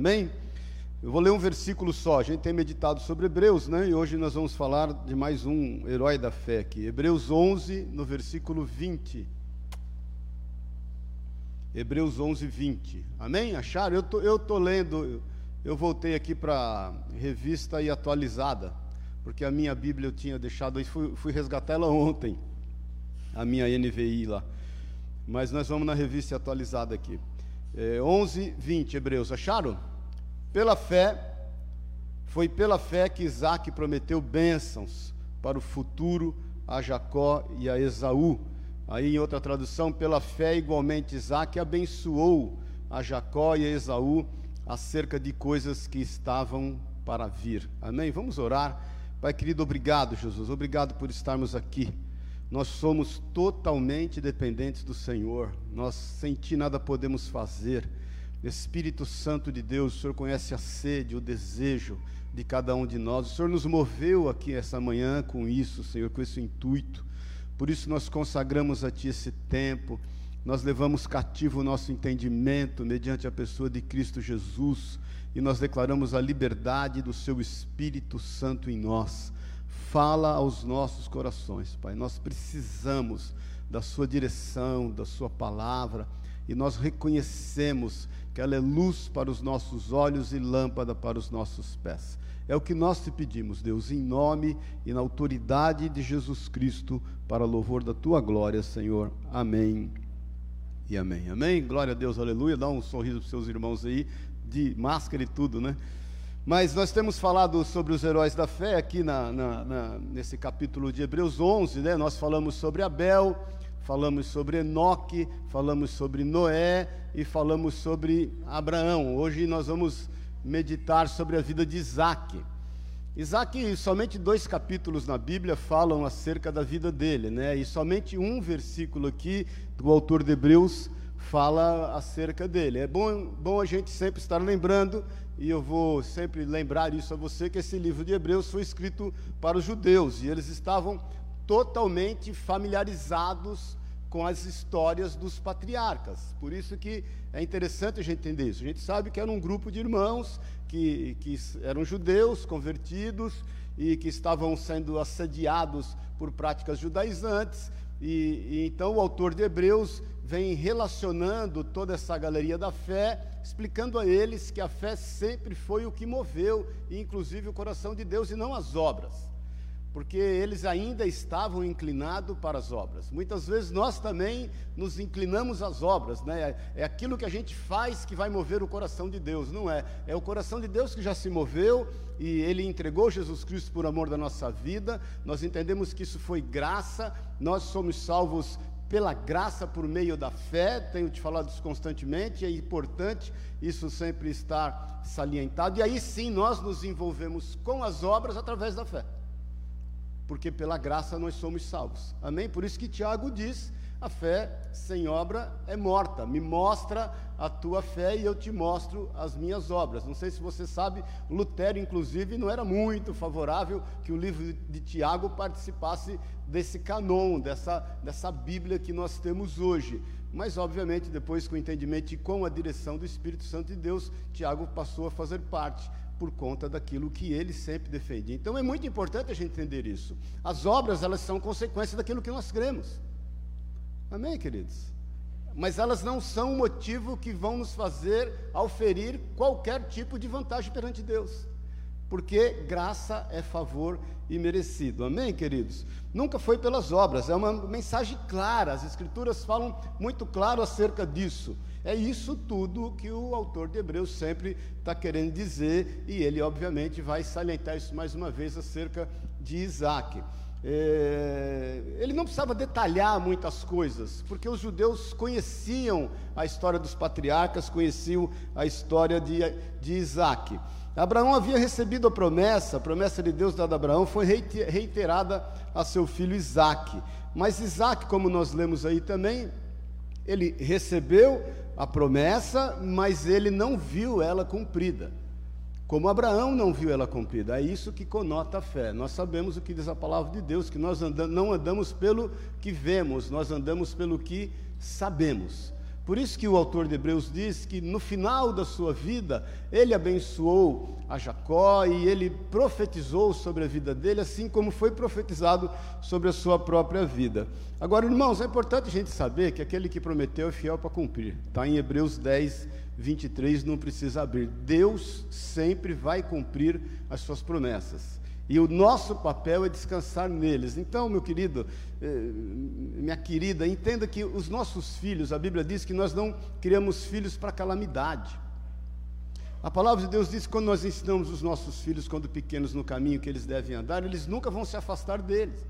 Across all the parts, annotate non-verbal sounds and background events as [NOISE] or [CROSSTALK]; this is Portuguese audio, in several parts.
Amém? Eu vou ler um versículo só. A gente tem meditado sobre Hebreus, né? E hoje nós vamos falar de mais um herói da fé aqui. Hebreus 11, no versículo 20. Hebreus 11, 20. Amém? Acharam? Eu tô, eu tô lendo, eu voltei aqui para revista e atualizada, porque a minha Bíblia eu tinha deixado aí, fui, fui resgatar ela ontem, a minha NVI lá. Mas nós vamos na revista atualizada aqui. É, 11, 20, Hebreus. Acharam? Pela fé, foi pela fé que Isaac prometeu bênçãos para o futuro a Jacó e a Esaú. Aí, em outra tradução, pela fé, igualmente, Isaac abençoou a Jacó e a Esaú acerca de coisas que estavam para vir. Amém? Vamos orar. Pai querido, obrigado, Jesus. Obrigado por estarmos aqui. Nós somos totalmente dependentes do Senhor. Nós sem Ti nada podemos fazer. Espírito Santo de Deus, o Senhor conhece a sede, o desejo de cada um de nós. O Senhor nos moveu aqui essa manhã com isso, Senhor, com esse intuito. Por isso nós consagramos a Ti esse tempo. Nós levamos cativo o nosso entendimento mediante a pessoa de Cristo Jesus e nós declaramos a liberdade do Seu Espírito Santo em nós. Fala aos nossos corações, Pai. Nós precisamos da Sua direção, da Sua palavra e nós reconhecemos que ela é luz para os nossos olhos e lâmpada para os nossos pés. É o que nós te pedimos, Deus, em nome e na autoridade de Jesus Cristo, para louvor da tua glória, Senhor. Amém e amém. Amém? Glória a Deus, aleluia. Dá um sorriso para os seus irmãos aí, de máscara e tudo, né? Mas nós temos falado sobre os heróis da fé aqui na, na, na, nesse capítulo de Hebreus 11, né? Nós falamos sobre Abel, falamos sobre Enoque, falamos sobre Noé e falamos sobre Abraão. Hoje nós vamos meditar sobre a vida de Isaac. Isaac, somente dois capítulos na Bíblia falam acerca da vida dele, né? E somente um versículo aqui do autor de Hebreus fala acerca dele. É bom, bom a gente sempre estar lembrando, e eu vou sempre lembrar isso a você, que esse livro de Hebreus foi escrito para os judeus, e eles estavam totalmente familiarizados com as histórias dos patriarcas. Por isso que é interessante a gente entender isso. A gente sabe que era um grupo de irmãos que, que eram judeus convertidos e que estavam sendo assediados por práticas judaizantes. E, e então o autor de Hebreus vem relacionando toda essa galeria da fé, explicando a eles que a fé sempre foi o que moveu, inclusive o coração de Deus e não as obras porque eles ainda estavam inclinados para as obras. Muitas vezes nós também nos inclinamos às obras, né? É aquilo que a gente faz que vai mover o coração de Deus, não é? É o coração de Deus que já se moveu e ele entregou Jesus Cristo por amor da nossa vida. Nós entendemos que isso foi graça, nós somos salvos pela graça por meio da fé, tenho te falado isso constantemente, é importante isso sempre estar salientado, e aí sim nós nos envolvemos com as obras através da fé porque pela graça nós somos salvos. Amém? Por isso que Tiago diz: a fé sem obra é morta. Me mostra a tua fé e eu te mostro as minhas obras. Não sei se você sabe, Lutero, inclusive, não era muito favorável que o livro de Tiago participasse desse canon, dessa, dessa Bíblia que nós temos hoje. Mas, obviamente, depois com o entendimento e com a direção do Espírito Santo de Deus, Tiago passou a fazer parte por conta daquilo que ele sempre defendia. Então é muito importante a gente entender isso. As obras, elas são consequência daquilo que nós cremos. Amém, queridos? Mas elas não são o motivo que vão nos fazer auferir qualquer tipo de vantagem perante Deus. Porque graça é favor e merecido. Amém, queridos? Nunca foi pelas obras, é uma mensagem clara. As Escrituras falam muito claro acerca disso. É isso tudo que o autor de Hebreus sempre está querendo dizer, e ele, obviamente, vai salientar isso mais uma vez acerca de Isaac. É, ele não precisava detalhar muitas coisas, porque os judeus conheciam a história dos patriarcas, conheciam a história de, de Isaac. Abraão havia recebido a promessa, a promessa de Deus dada a Abraão foi reiterada a seu filho Isaac. Mas Isaac, como nós lemos aí também, ele recebeu a promessa, mas ele não viu ela cumprida. Como Abraão não viu ela cumprida. É isso que conota a fé. Nós sabemos o que diz a palavra de Deus, que nós não andamos pelo que vemos, nós andamos pelo que sabemos. Por isso que o autor de Hebreus diz que no final da sua vida, ele abençoou a Jacó e ele profetizou sobre a vida dele, assim como foi profetizado sobre a sua própria vida. Agora, irmãos, é importante a gente saber que aquele que prometeu é fiel para cumprir. Está em Hebreus 10, 23, não precisa abrir. Deus sempre vai cumprir as suas promessas. E o nosso papel é descansar neles. Então, meu querido, eh, minha querida, entenda que os nossos filhos, a Bíblia diz que nós não criamos filhos para calamidade. A palavra de Deus diz que quando nós ensinamos os nossos filhos, quando pequenos, no caminho que eles devem andar, eles nunca vão se afastar deles.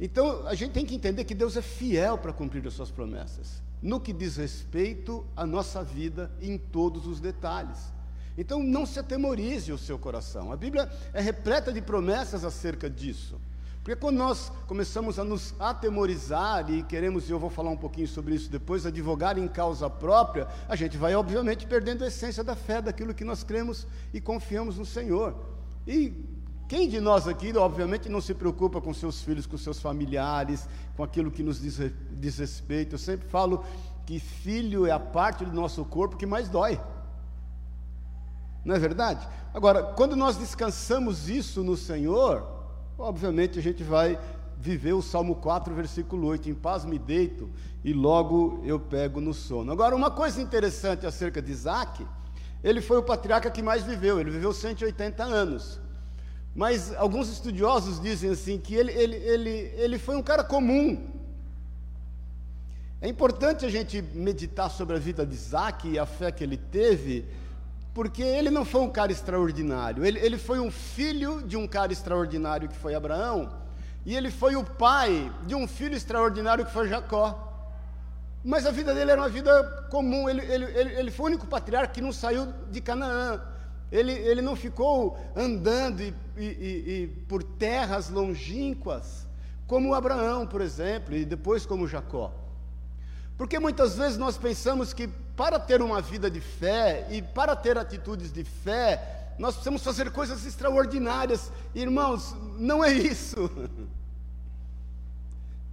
Então, a gente tem que entender que Deus é fiel para cumprir as suas promessas, no que diz respeito à nossa vida em todos os detalhes. Então não se atemorize o seu coração. A Bíblia é repleta de promessas acerca disso. Porque quando nós começamos a nos atemorizar e queremos, e eu vou falar um pouquinho sobre isso depois, advogar em causa própria, a gente vai obviamente perdendo a essência da fé, daquilo que nós cremos e confiamos no Senhor. E quem de nós aqui, obviamente, não se preocupa com seus filhos, com seus familiares, com aquilo que nos diz, respeito? Eu sempre falo que filho é a parte do nosso corpo que mais dói. Não é verdade? Agora, quando nós descansamos isso no Senhor, obviamente a gente vai viver o Salmo 4, versículo 8: Em paz me deito e logo eu pego no sono. Agora, uma coisa interessante acerca de Isaac, ele foi o patriarca que mais viveu, ele viveu 180 anos. Mas alguns estudiosos dizem assim que ele, ele, ele, ele foi um cara comum. É importante a gente meditar sobre a vida de Isaac e a fé que ele teve, porque ele não foi um cara extraordinário, ele, ele foi um filho de um cara extraordinário que foi Abraão, e ele foi o pai de um filho extraordinário que foi Jacó. Mas a vida dele era uma vida comum, ele, ele, ele, ele foi o único patriarca que não saiu de Canaã. Ele, ele não ficou andando e, e, e, e por terras longínquas, como Abraão, por exemplo, e depois como Jacó. Porque muitas vezes nós pensamos que para ter uma vida de fé e para ter atitudes de fé, nós precisamos fazer coisas extraordinárias. Irmãos, não é isso. [LAUGHS]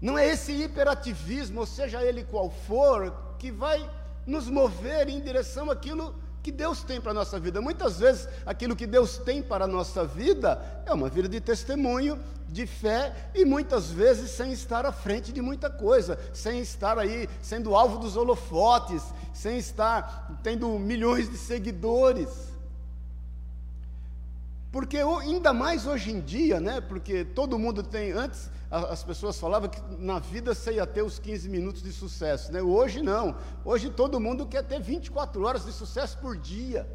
Não é esse hiperativismo, seja ele qual for, que vai nos mover em direção àquilo que Deus tem para a nossa vida. Muitas vezes, aquilo que Deus tem para a nossa vida é uma vida de testemunho, de fé, e muitas vezes sem estar à frente de muita coisa, sem estar aí sendo alvo dos holofotes, sem estar tendo milhões de seguidores. Porque ainda mais hoje em dia, né? Porque todo mundo tem. Antes as pessoas falavam que na vida você ia ter os 15 minutos de sucesso, né? Hoje não. Hoje todo mundo quer ter 24 horas de sucesso por dia.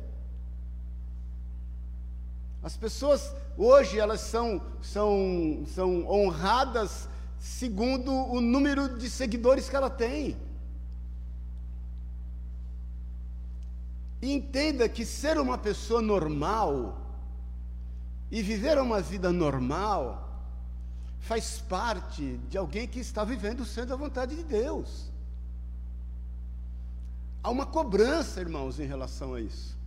As pessoas hoje elas são, são, são honradas segundo o número de seguidores que ela tem. Entenda que ser uma pessoa normal e viver uma vida normal faz parte de alguém que está vivendo sendo a vontade de Deus. Há uma cobrança, irmãos, em relação a isso.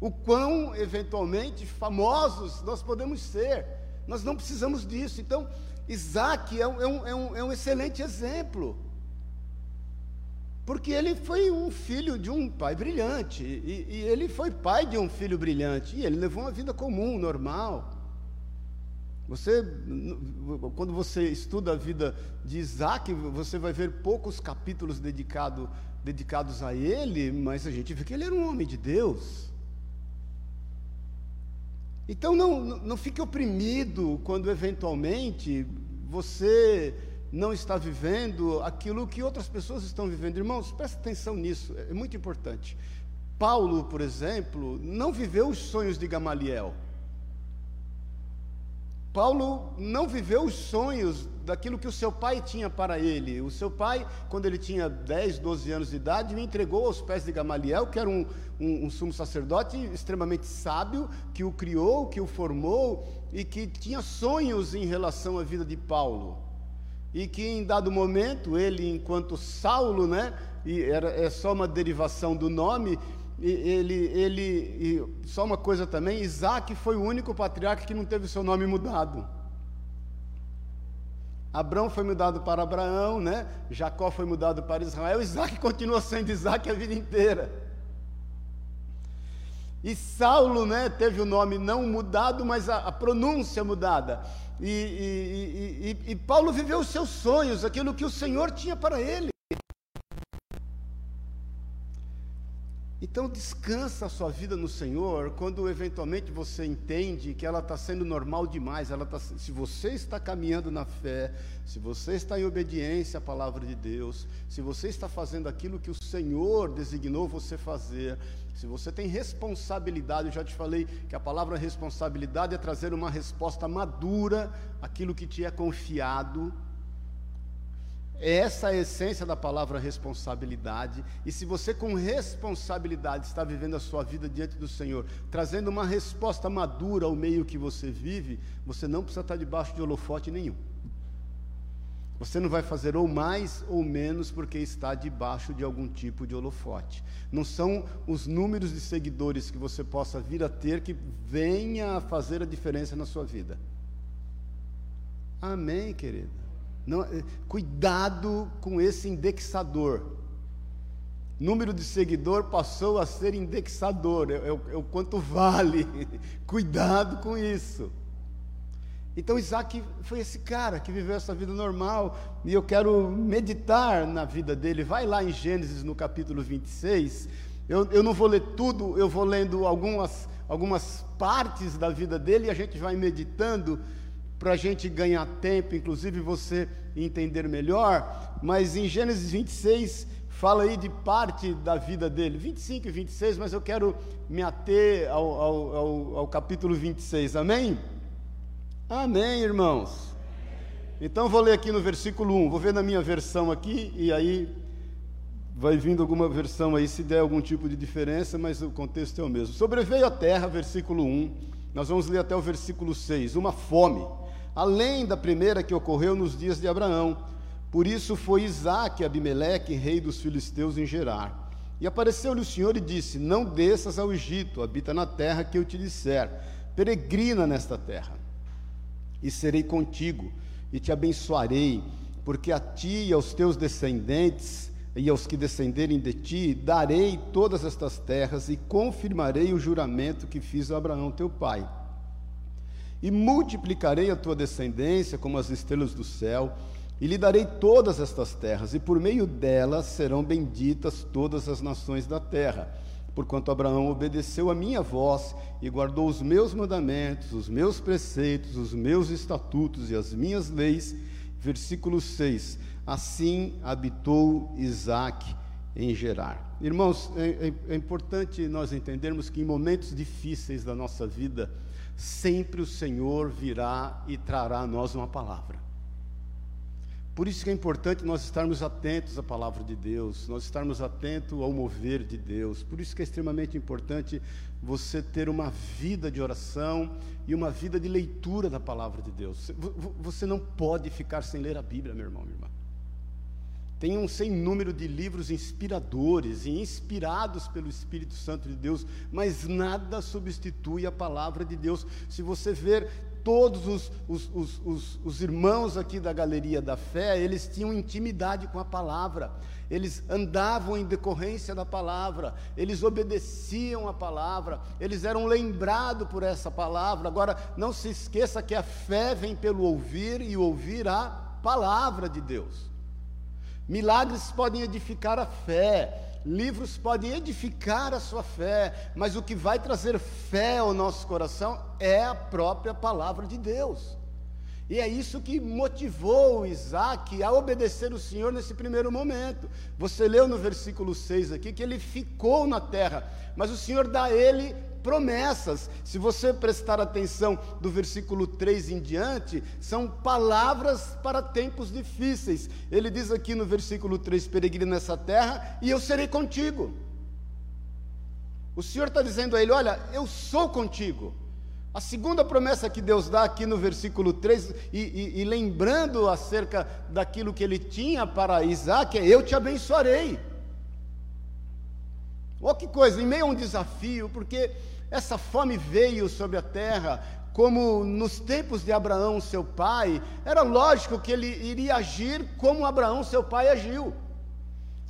O quão eventualmente famosos nós podemos ser. Nós não precisamos disso. Então, Isaac é um, é um, é um, é excelente exemplo. Porque ele foi um filho de um pai brilhante, e, e, ele foi pai de um filho brilhante, e ele levou uma vida comum, normal. Você, quando você estuda a vida de Isaac, você vai ver poucos capítulos dedicado, dedicados a ele, mas a gente vê que ele era um homem de Deus. Então não, não fique oprimido quando eventualmente você não está vivendo aquilo que outras pessoas estão vivendo. Irmãos, preste atenção nisso, é muito importante. Paulo, por exemplo, não viveu os sonhos de Gamaliel. Paulo não viveu os sonhos daquilo que o seu pai tinha para ele. O seu pai, quando ele tinha 10, 12 anos de idade, o entregou aos pés de Gamaliel, que era um, um, um, sumo sacerdote extremamente sábio, que o criou, que o formou e que tinha sonhos em relação à vida de Paulo e que em dado momento ele, enquanto Saulo, né, e era, é só uma derivação do nome, ele, ele, só uma coisa também, Isaac foi o único patriarca que não teve seu nome mudado. Abraão foi mudado para Abraão, né? Jacó foi mudado para Israel, Isaac continua sendo Isaac a vida inteira. E Saulo, né, teve o nome não mudado, mas a, a pronúncia mudada. E, e, e, e, Paulo viveu os seus sonhos, aquilo que o Senhor tinha para ele. Então descansa a sua vida no Senhor quando eventualmente você entende que ela está sendo normal demais. Ela tá, se você está caminhando na fé, se você está em obediência à palavra de Deus, se você está fazendo aquilo que o Senhor designou você fazer, se você tem responsabilidade, eu já te falei que a palavra responsabilidade é trazer uma resposta madura àquilo que te é confiado essa é a essência da palavra responsabilidade. E se você, com responsabilidade, está vivendo a sua vida diante do Senhor, trazendo uma resposta madura ao meio que você vive, você não precisa estar debaixo de holofote nenhum. Você não vai fazer ou mais ou menos porque está debaixo de algum tipo de holofote. Não são os números de seguidores que você possa vir a ter que venha a fazer a diferença na sua vida. Amém, querida. Não, eh, cuidado com esse indexador. Número de seguidor passou a ser indexador, é, é, é o quanto vale. [LAUGHS] cuidado com isso. Então Isaac foi esse cara que viveu essa vida normal, e eu quero meditar na vida dele. Vai lá em Gênesis no capítulo 26. Eu, eu não vou ler tudo, eu vou lendo algumas, algumas partes da vida dele e a gente vai meditando para a gente ganhar tempo, inclusive você entender melhor, mas em Gênesis 26 fala aí de parte da vida dele, 25 e 26, mas eu quero me ater ao, ao, ao, ao capítulo 26, amém? Amém, irmãos. Então vou ler aqui no versículo 1, vou ver na minha versão aqui, e aí vai vindo alguma versão aí se der algum tipo de diferença, mas o contexto é o mesmo. Sobreveio a terra, versículo 1, nós vamos ler até o versículo 6, uma fome além da primeira que ocorreu nos dias de Abraão. Por isso foi Isaac Abimeleque, rei dos filisteus, em Gerar. E apareceu-lhe o Senhor e disse: Não desças ao Egito, habita na terra que eu te disser, peregrina nesta terra. E serei contigo, e te abençoarei, porque a ti e aos teus descendentes, e aos que descenderem de ti, darei todas estas terras, e confirmarei o juramento que fiz a Abraão teu pai e multiplicarei a tua descendência como as estrelas do céu, e lhe darei todas estas terras, e por meio delas serão benditas todas as nações da terra. Porquanto Abraão obedeceu a minha voz e guardou os meus mandamentos, os meus preceitos, os meus estatutos e as minhas leis. Versículo 6: Assim habitou Isaac em Gerar. Irmãos, é, é, é importante nós entendermos que em momentos difíceis da nossa vida, sempre o Senhor virá e trará a nós uma palavra. Por isso que é importante nós estarmos atentos à palavra de Deus, nós estarmos atentos ao mover de Deus. Por isso que é extremamente importante você ter uma vida de oração e uma vida de leitura da palavra de Deus. Você não pode ficar sem ler a Bíblia, meu irmão, minha irmã. Tem um sem número de livros inspiradores e inspirados pelo Espírito Santo de Deus, mas nada substitui a palavra de Deus. Se você ver todos os, os, os, os, irmãos aqui da galeria da fé, eles tinham intimidade com a palavra, eles andavam em decorrência da palavra, eles obedeciam a palavra, eles eram lembrados por essa palavra. Agora, não se esqueça que a fé vem pelo ouvir e ouvir a palavra de Deus. Milagres podem edificar a fé, livros podem edificar a sua fé, mas o que vai trazer fé ao nosso coração é a própria palavra de Deus. E é isso que motivou Isaac a obedecer o Senhor nesse primeiro momento. Você leu no versículo 6 aqui que ele ficou na terra, mas o Senhor dá a ele promessas. Se você prestar atenção do versículo 3 em diante, são palavras para tempos difíceis. Ele diz aqui no versículo 3: peregrina nessa terra e eu serei contigo. O Senhor está dizendo a ele: Olha, eu sou contigo. A segunda promessa que Deus dá aqui no versículo 3, e, e, e lembrando acerca daquilo que ele tinha para Isaac, é: Eu te abençoarei. Olha que coisa, em meio a um desafio, porque essa fome veio sobre a terra, como nos tempos de Abraão, seu pai, era lógico que ele iria agir como Abraão, seu pai, agiu.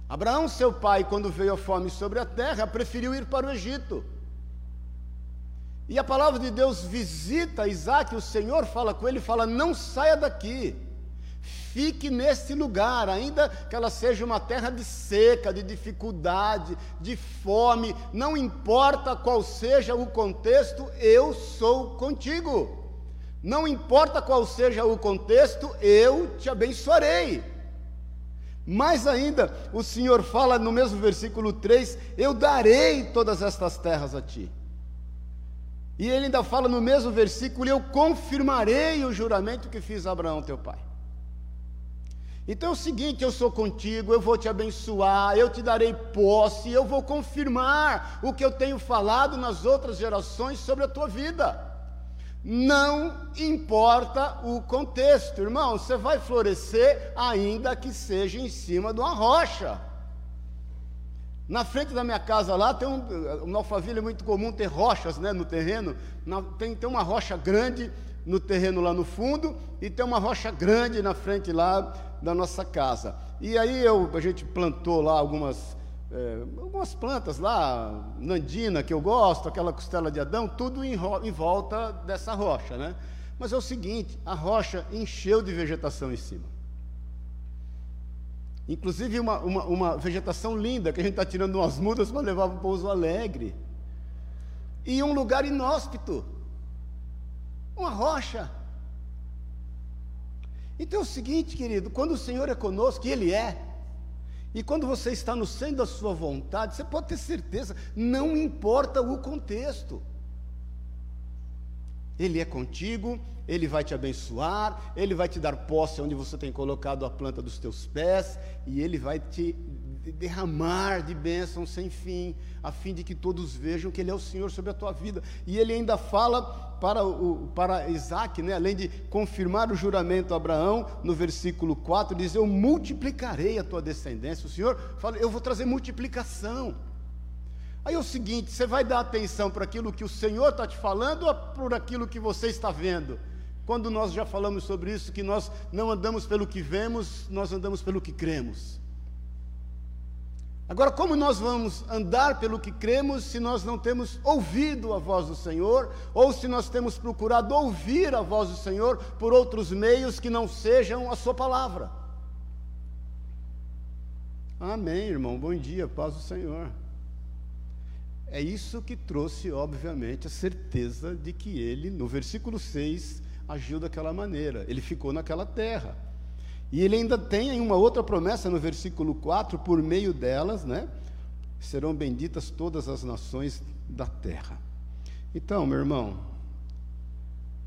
Abraão, seu pai, quando veio a fome sobre a terra, preferiu ir para o Egito. E a palavra de Deus visita Isaac, o Senhor fala com ele, fala: Não saia daqui, fique nesse lugar, ainda que ela seja uma terra de seca, de dificuldade, de fome, não importa qual seja o contexto, eu sou contigo. Não importa qual seja o contexto, eu te abençoarei. Mais ainda, o Senhor fala no mesmo versículo 3: Eu darei todas estas terras a ti. E ele ainda fala no mesmo versículo: Eu confirmarei o juramento que fiz a Abraão, teu pai. Então é o seguinte: eu sou contigo, eu vou te abençoar, eu te darei posse, eu vou confirmar o que eu tenho falado nas outras gerações sobre a tua vida. Não importa o contexto, irmão, você vai florescer ainda que seja em cima de uma rocha. Na frente da minha casa lá tem um, no Alphaville é muito comum ter rochas né, no terreno. Na, tem, tem uma rocha grande no terreno lá no fundo e tem uma rocha grande na frente lá da nossa casa. E aí eu, a gente plantou lá algumas, é, algumas plantas lá, nandina que eu gosto, aquela costela de Adão, tudo em, em volta dessa rocha, né? Mas é o seguinte, a rocha encheu de vegetação em cima. Inclusive uma, uma, uma vegetação linda que a gente está tirando umas mudas para levar para o Pouso Alegre. E um lugar inóspito. Uma rocha. Então é o seguinte, querido, quando o Senhor é conosco, e Ele é, e quando você está no centro da sua vontade, você pode ter certeza, não importa o contexto. Ele é contigo, Ele vai te abençoar, Ele vai te dar posse onde você tem colocado a planta dos teus pés, e Ele vai te derramar de bênção sem fim, a fim de que todos vejam que Ele é o Senhor sobre a tua vida. E Ele ainda fala para, o, para Isaac, né, além de confirmar o juramento a Abraão, no versículo 4, diz: Eu multiplicarei a tua descendência. O Senhor fala: Eu vou trazer multiplicação. Aí é o seguinte: você vai dar atenção para aquilo que o Senhor está te falando ou por aquilo que você está vendo? Quando nós já falamos sobre isso, que nós não andamos pelo que vemos, nós andamos pelo que cremos. Agora, como nós vamos andar pelo que cremos se nós não temos ouvido a voz do Senhor, ou se nós temos procurado ouvir a voz do Senhor por outros meios que não sejam a Sua palavra? Amém, irmão. Bom dia, paz do Senhor. É isso que trouxe, obviamente, a certeza de que ele, no versículo 6, agiu daquela maneira. Ele ficou naquela terra. E ele ainda tem uma outra promessa no versículo 4, por meio delas, né? Serão benditas todas as nações da terra. Então, meu irmão,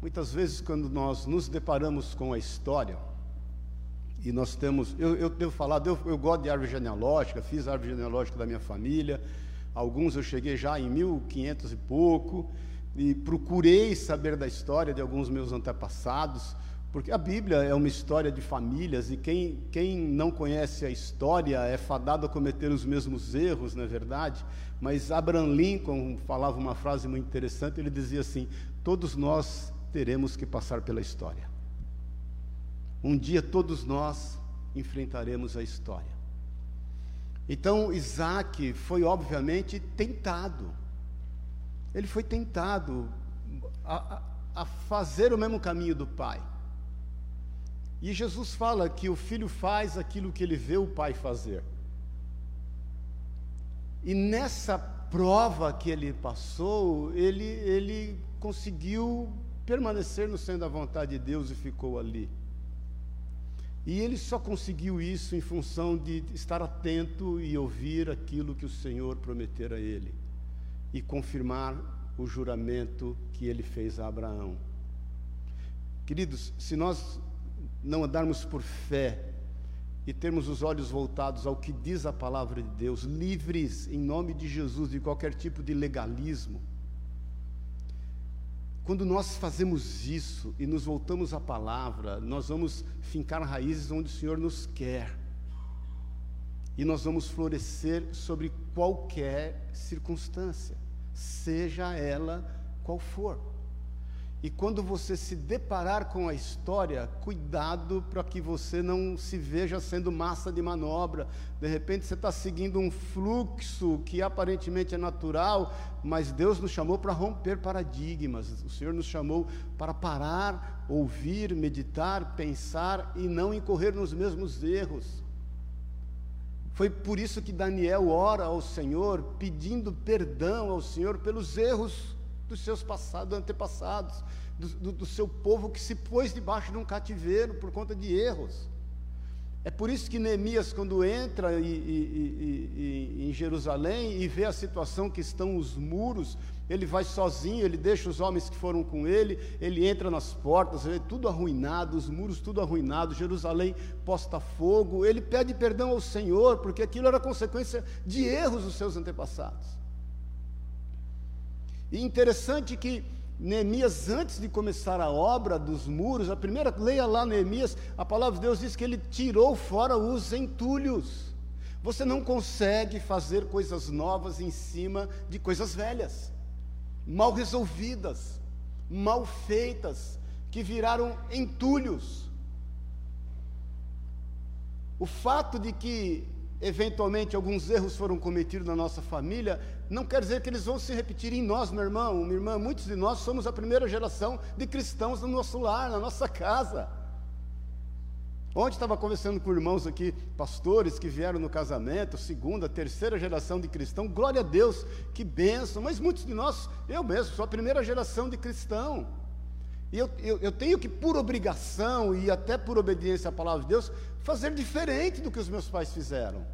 muitas vezes quando nós nos deparamos com a história, e nós temos, eu, eu devo falar, eu, eu gosto de árvore genealógica, fiz a árvore genealógica da minha família, alguns eu cheguei já em 1500 e pouco, e procurei saber da história de alguns meus antepassados, porque a Bíblia é uma história de famílias e quem, quem não conhece a história é fadado a cometer os mesmos erros, não é verdade? Mas Abraham Lincoln falava uma frase muito interessante, ele dizia assim: todos nós teremos que passar pela história. Um dia todos nós enfrentaremos a história. Então Isaac foi obviamente tentado. Ele foi tentado a, a, a fazer o mesmo caminho do pai. E Jesus fala que o filho faz aquilo que ele vê o pai fazer. E nessa prova que ele passou, ele, ele conseguiu permanecer no centro da vontade de Deus e ficou ali. E ele só conseguiu isso em função de estar atento e ouvir aquilo que o Senhor prometera a ele e confirmar o juramento que ele fez a Abraão. Queridos, se nós não andarmos por fé e termos os olhos voltados ao que diz a palavra de Deus, livres em nome de Jesus de qualquer tipo de legalismo. Quando nós fazemos isso e nos voltamos à palavra, nós vamos fincar raízes onde o Senhor nos quer. e nós vamos florescer sobre qualquer circunstância, seja ela qual for. E quando você se deparar com a história, cuidado para que você não se veja sendo massa de manobra. De repente você está seguindo um fluxo que aparentemente é natural, mas Deus nos chamou para romper paradigmas. O Senhor nos chamou para parar, ouvir, meditar, pensar e não incorrer nos mesmos erros. Foi por isso que Daniel ora ao Senhor, pedindo perdão ao Senhor pelos erros dos seus passados, antepassados, do, do, do, seu povo que se pôs debaixo de um cativeiro por conta de erros. É por isso que Neemias, quando entra e, e, e, em Jerusalém e vê a situação que estão os muros, ele vai sozinho, ele deixa os homens que foram com ele, ele entra nas portas, vê tudo arruinado, os muros tudo arruinado, Jerusalém posta fogo, ele pede perdão ao Senhor, porque aquilo era consequência de erros dos seus antepassados. E interessante que Neemias, antes de começar a obra dos muros, a primeira, leia lá Neemias, a palavra de Deus diz que ele tirou fora os entulhos. Você não consegue fazer coisas novas em cima de coisas velhas, mal resolvidas, mal feitas, que viraram entulhos. O fato de que eventualmente alguns erros foram cometidos na nossa família, não quer dizer que eles vão se repetir em nós, meu irmão, minha irmã. Muitos de nós somos a primeira geração de cristãos no nosso lar, na nossa casa. Ontem estava conversando com irmãos aqui, pastores que vieram no casamento, segunda, terceira geração de cristão, glória a Deus, que bênção, mas muitos de nós, eu mesmo, sou a primeira geração de cristão. E eu, eu, eu, tenho que, por obrigação e até por obediência à palavra de Deus, fazer diferente do que os meus pais fizeram.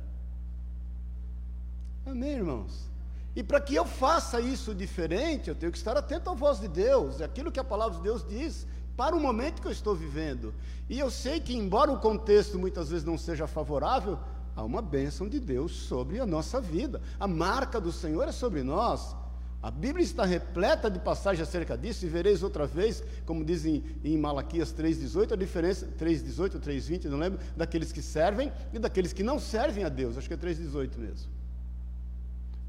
Amém, irmãos? E para que eu faça isso diferente, eu tenho que estar atento à voz de Deus, é aquilo que a palavra de Deus diz, para o momento que eu estou vivendo. E eu sei que, embora o contexto muitas vezes não seja favorável, há uma bênção de Deus sobre a nossa vida. A marca do Senhor é sobre nós. A Bíblia está repleta de passagens acerca disso, e vereis outra vez, como dizem em Malaquias 3,18, a diferença, 3,18 ou 3,20, não lembro, daqueles que servem e daqueles que não servem a Deus, acho que é 3,18 mesmo.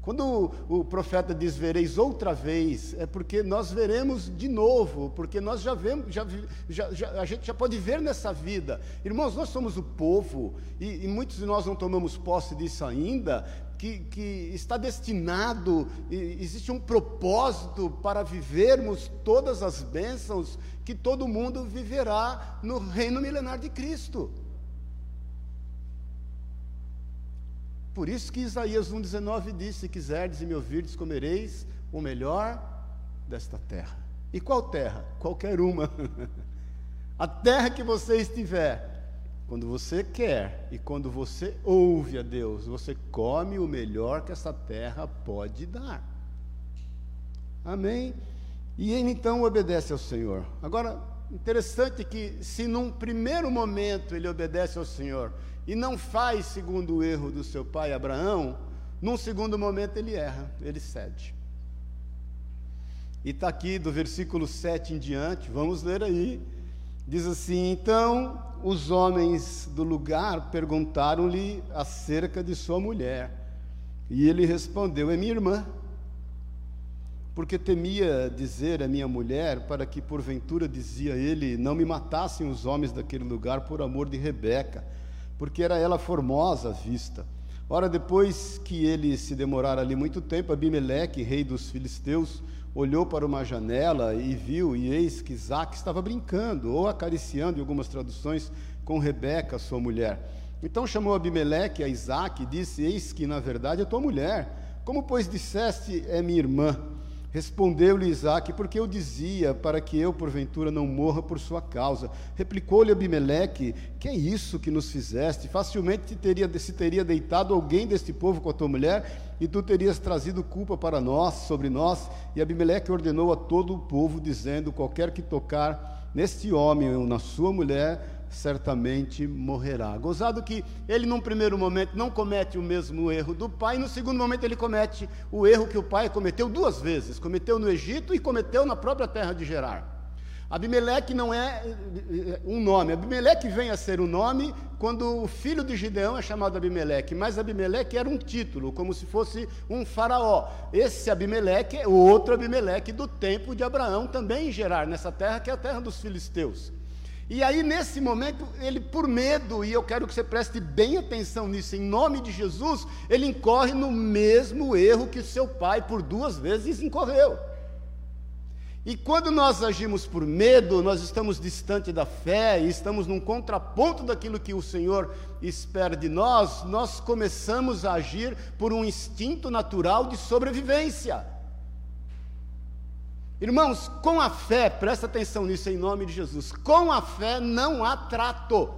Quando o, profeta diz vereis outra vez, é porque nós veremos de novo, porque nós já vemos, já, já, já, a gente já pode ver nessa vida. Irmãos, nós somos o povo, e, e muitos de nós não tomamos posse disso ainda, que, que está destinado, existe um propósito para vivermos todas as bênçãos que todo mundo viverá no reino milenar de Cristo. Por isso que Isaías 1,19 diz: Se quiserdes e me ouvirdes, comereis o melhor desta terra. E qual terra? Qualquer uma. [LAUGHS] a terra que você estiver, quando você quer e quando você ouve a Deus, você come o melhor que essa terra pode dar. Amém? E ele então obedece ao Senhor. Agora, interessante que, se num primeiro momento ele obedece ao Senhor e não faz segundo o erro do seu pai Abraão, num segundo momento ele erra, ele cede. E está aqui do versículo 7 em diante, vamos ler aí. Diz assim: Então os homens do lugar perguntaram-lhe acerca de sua mulher. E ele respondeu: É minha irmã. Porque temia dizer a minha mulher, para que porventura, dizia ele, não me matassem os homens daquele lugar por amor de Rebeca, porque era ela formosa à vista. Ora, depois que ele se demorara ali muito tempo, Abimeleque, rei dos filisteus, olhou para uma janela e viu, e eis que Isaac estava brincando, ou acariciando, em algumas traduções, com Rebeca, sua mulher. Então chamou Abimeleque a Isaac e disse: Eis que, na verdade, é tua mulher. Como, pois, disseste, é minha irmã? Respondeu-lhe Isaac, porque eu dizia, para que eu, porventura, não morra por sua causa. Replicou-lhe Abimeleque, que é isso que nos fizeste? Facilmente teria, se teria deitado alguém deste povo com a tua mulher, e tu terias trazido culpa para nós, sobre nós. E Abimeleque ordenou a todo o povo, dizendo, qualquer que tocar neste homem ou na sua mulher, certamente morrerá. Gozado que ele, num primeiro momento, não comete o mesmo erro do pai, e no segundo momento, ele comete o erro que o pai cometeu duas vezes: cometeu no Egito e cometeu na própria terra de Gerar. Abimeleque não é eh, um nome. Abimeleque vem a ser um nome quando o filho de Gideão é chamado Abimeleque, mas Abimeleque era um título, como se fosse um faraó. Esse Abimeleque é outro Abimeleque do tempo de Abraão, também em Gerar, nessa terra que é a terra dos filisteus. E aí, nesse momento, ele, por medo, e eu quero que você preste bem atenção nisso, em nome de Jesus, ele incorre no mesmo erro que seu pai, por duas vezes, incorreu. E quando nós agimos por medo, nós estamos distante da fé e estamos num contraponto daquilo que o Senhor espera de nós, nós começamos a agir por um instinto natural de sobrevivência. Irmãos, com a fé, presta atenção nisso em nome de Jesus, com a fé não há trato.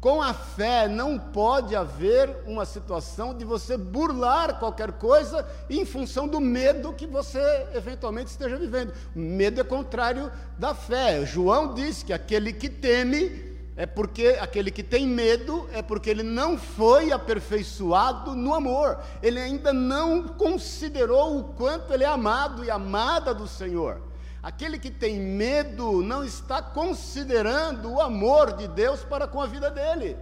Com a fé não pode haver uma situação de você burlar qualquer coisa em função do medo que você eventualmente esteja vivendo. Medo é contrário da fé. João diz que aquele que teme é porque aquele que tem medo é porque ele não foi aperfeiçoado no amor. Ele ainda não considerou o quanto ele é amado e amada do Senhor. Aquele que tem medo não está considerando o amor de Deus para com a vida dele.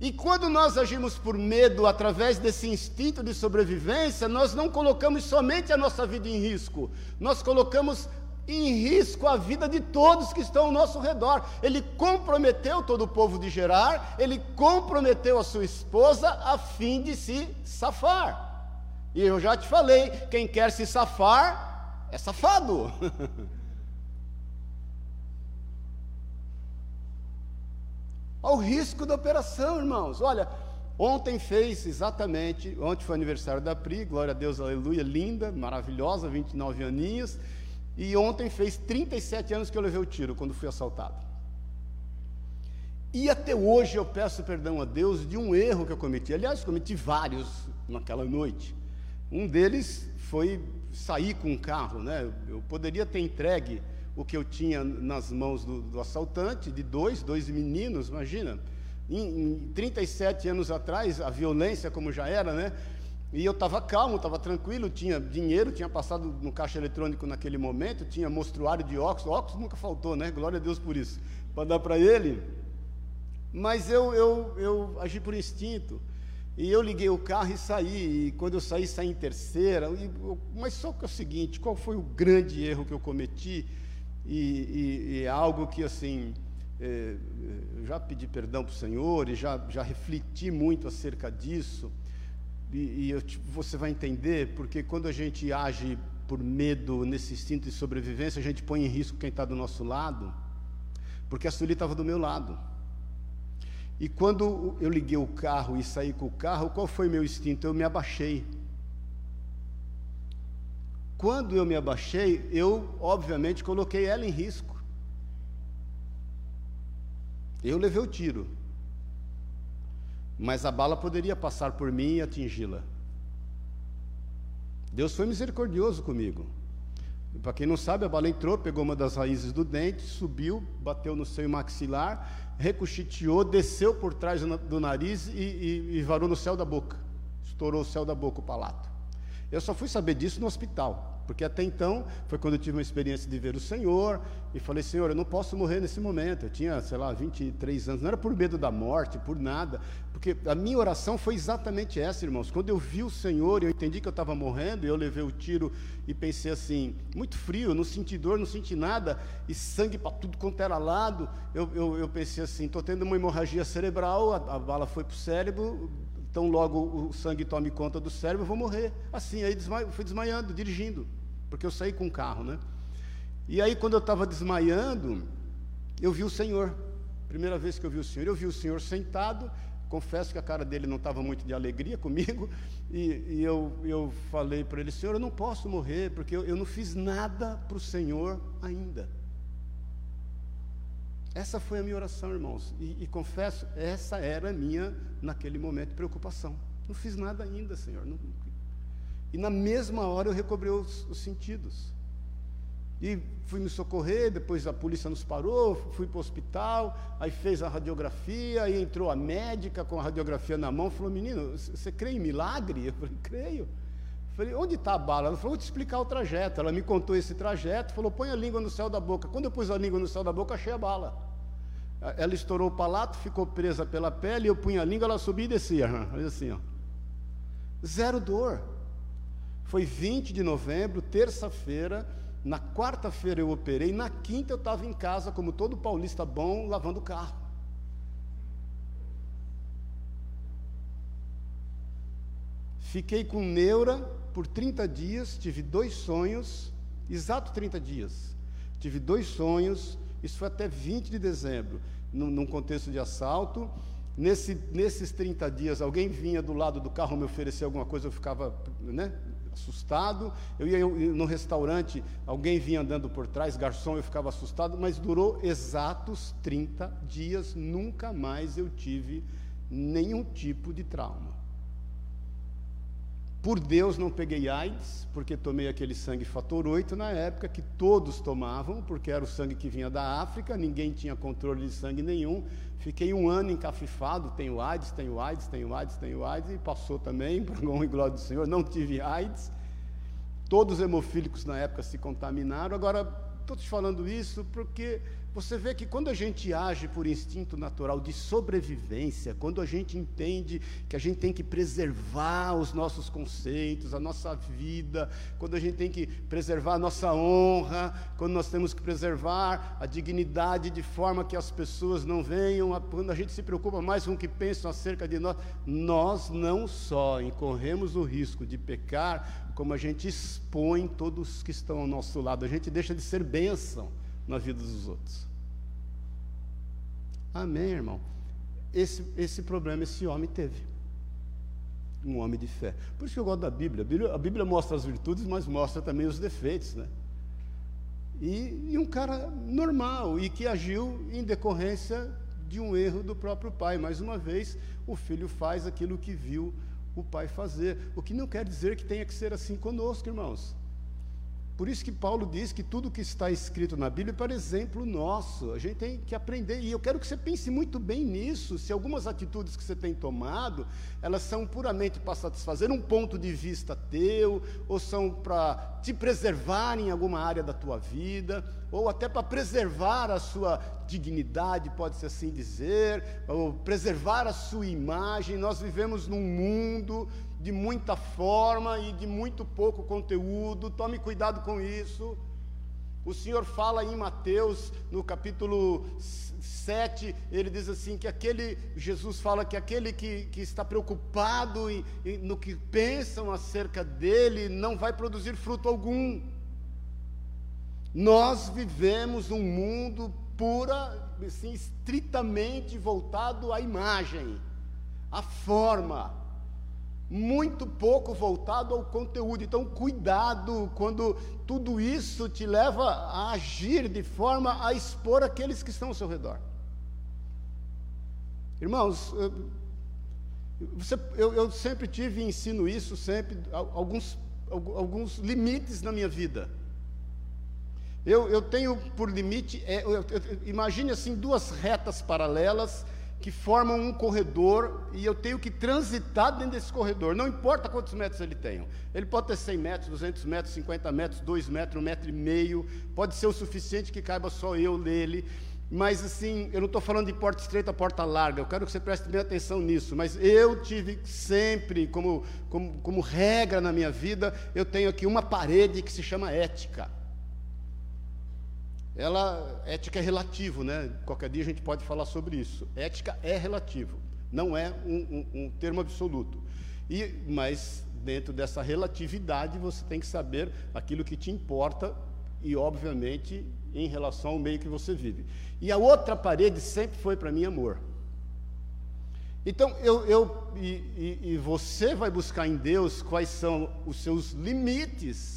E quando nós agimos por medo através desse instinto de sobrevivência, nós não colocamos somente a nossa vida em risco, nós colocamos em risco a vida de todos que estão ao nosso redor. Ele comprometeu todo o povo de Gerar, ele comprometeu a sua esposa a fim de se safar. E eu já te falei: quem quer se safar, é safado. [LAUGHS] Ao risco da operação, irmãos. Olha, ontem fez exatamente, ontem foi aniversário da Pri, glória a Deus, aleluia, linda, maravilhosa, 29 aninhos. E ontem fez 37 anos que eu levei o tiro quando fui assaltado. E até hoje eu peço perdão a Deus de um erro que eu cometi. Aliás, cometi vários naquela noite. Um deles foi sair com um carro, né? Eu poderia ter entregue o que eu tinha nas mãos do, do assaltante, de dois, dois meninos, imagina. Em, em 37 anos atrás, a violência como já era, né? E eu estava calmo, estava tranquilo, tinha dinheiro, tinha passado no caixa eletrônico naquele momento, tinha mostruário de óculos, óculos nunca faltou, né? Glória a Deus por isso, para dar para ele. Mas eu, eu, eu agi por instinto. E eu liguei o carro e saí. E quando eu saí, saí em terceira. E, mas só que é o seguinte: qual foi o grande erro que eu cometi? E, e, e algo que, assim, é, já pedi perdão para o Senhor e já, já refleti muito acerca disso. E, e eu, tipo, você vai entender, porque quando a gente age por medo, nesse instinto de sobrevivência, a gente põe em risco quem está do nosso lado, porque a Sueli estava do meu lado. E quando eu liguei o carro e saí com o carro, qual foi meu instinto? Eu me abaixei. Quando eu me abaixei, eu, obviamente, coloquei ela em risco. Eu levei o tiro. Mas a bala poderia passar por mim e atingi-la. Deus foi misericordioso comigo. Para quem não sabe, a bala entrou, pegou uma das raízes do dente, subiu, bateu no seio maxilar recuchiteou, desceu por trás do nariz e, e, e varou no céu da boca. Estourou o céu da boca o palato. Eu só fui saber disso no hospital, porque até então foi quando eu tive uma experiência de ver o Senhor e falei: Senhor, eu não posso morrer nesse momento. Eu tinha, sei lá, 23 anos, não era por medo da morte, por nada, porque a minha oração foi exatamente essa, irmãos. Quando eu vi o Senhor, eu entendi que eu estava morrendo, e eu levei o tiro e pensei assim: muito frio, não senti dor, não senti nada, e sangue para tudo quanto era lado. Eu, eu, eu pensei assim: estou tendo uma hemorragia cerebral, a, a bala foi para o cérebro, então logo o sangue tome conta do cérebro, eu vou morrer. Assim, aí desma... fui desmaiando, dirigindo, porque eu saí com o carro, né? E aí quando eu estava desmaiando, eu vi o Senhor. Primeira vez que eu vi o Senhor, eu vi o Senhor sentado. Confesso que a cara dele não estava muito de alegria [LAUGHS] comigo, e, e eu, eu falei para ele: Senhor, eu não posso morrer, porque eu, eu não fiz nada para o Senhor ainda. Essa foi a minha oração, irmãos. E, e, confesso, essa era a minha, naquele momento, preocupação. Não fiz nada ainda, Senhor. Não, e na mesma hora eu recobrei os, os, sentidos. E fui me socorrer, depois a polícia nos parou, fui para o hospital, aí fez a radiografia, aí entrou a médica com a radiografia na mão, falou, menino, você crê em milagre? Eu falei, creio. Falei, onde está a bala? Ela falou, vou te explicar o trajeto. Ela me contou esse trajeto, falou, põe a língua no céu da boca. Quando eu pus a língua no céu da boca, achei a bala. Ela estourou o palato, ficou presa pela pele, eu punha a língua, ela subia e descia. Assim, ó. Zero dor. Foi 20 de novembro, terça-feira. Na quarta-feira eu operei, na quinta eu estava em casa, como todo paulista bom, lavando o carro. Fiquei com neura por 30 dias, tive dois sonhos, exato 30 dias. Tive dois sonhos, isso foi até 20 de dezembro, num, num contexto de assalto. Nesse, nesses 30 dias, alguém vinha do lado do carro me oferecer alguma coisa, eu ficava né, assustado. Eu ia no restaurante, alguém vinha andando por trás, garçom, eu ficava assustado, mas durou exatos 30 dias, nunca mais eu tive nenhum tipo de trauma. Por Deus não peguei AIDS, porque tomei aquele sangue fator 8 na época que todos tomavam, porque era o sangue que vinha da África, ninguém tinha controle de sangue nenhum. Fiquei um ano encafifado, tenho AIDS, tenho AIDS, tenho AIDS, tenho AIDS, e passou também, [LAUGHS] por honra e glória do Senhor, não tive AIDS. Todos os hemofílicos na época se contaminaram. Agora, estou te falando isso porque você vê que quando a gente age por instinto natural de sobrevivência, quando a gente entende que a gente tem que preservar os nossos conceitos, a nossa vida, quando a gente tem que preservar a nossa honra, quando nós temos que preservar a dignidade de forma que as pessoas não venham, quando a gente se preocupa mais com o que pensam acerca de nós, nós não só incorremos o risco de pecar, como a gente expõe todos que estão ao nosso lado, a gente deixa de ser bênção na vida dos outros. Amém, irmão? Esse, esse problema esse homem teve. Um homem de fé. Por isso que eu gosto da Bíblia. A Bíblia, a Bíblia mostra as virtudes, mas mostra também os defeitos, né? E, e um cara normal e que agiu em decorrência de um erro do próprio pai. Mais uma vez, o filho faz aquilo que viu o pai fazer. O que não quer dizer que tenha que ser assim conosco, irmãos. Por isso que Paulo diz que tudo que está escrito na Bíblia é para exemplo nosso. A gente tem que aprender. E eu quero que você pense muito bem nisso. Se algumas atitudes que você tem tomado, elas são puramente para satisfazer um ponto de vista teu, ou são para te preservar em alguma área da tua vida, ou até para preservar a sua dignidade, pode-se assim dizer, ou preservar a sua imagem. Nós vivemos num mundo de muita forma e de muito pouco conteúdo, tome cuidado com isso. O Senhor fala em Mateus, no capítulo 7, ele diz assim: que aquele, Jesus fala que aquele que, que está preocupado em, em, no que pensam acerca dele não vai produzir fruto algum. Nós vivemos um mundo pura, assim, estritamente voltado à imagem, à forma muito pouco voltado ao conteúdo. Então, cuidado quando tudo isso te leva a agir de forma a expor aqueles que estão ao seu redor. Irmãos, você, eu, eu, sempre tive e ensino isso sempre, alguns, alguns limites na minha vida. Eu, eu tenho por limite, é, eu, imagine assim, duas retas paralelas que formam um corredor e eu tenho que transitar dentro desse corredor, não importa quantos metros ele tenha. Ele pode ter 100 metros, 200 metros, 50 metros, 2 metros, 1 metro e meio, pode ser o suficiente que caiba só eu nele. Mas assim, eu não estou falando de porta estreita, porta larga, eu quero que você preste bem atenção nisso. Mas eu tive sempre, como, como, como regra na minha vida, eu tenho aqui uma parede que se chama ética ela, ética é relativo, né? Qualquer dia a gente pode falar sobre isso. Ética é relativo, não é um, um, um termo absoluto. E, mas dentro dessa relatividade você tem que saber aquilo que te importa e, obviamente, em relação ao meio que você vive. E a outra parede sempre foi para mim amor. Então, eu, eu e, e, e você vai buscar em Deus quais são os seus limites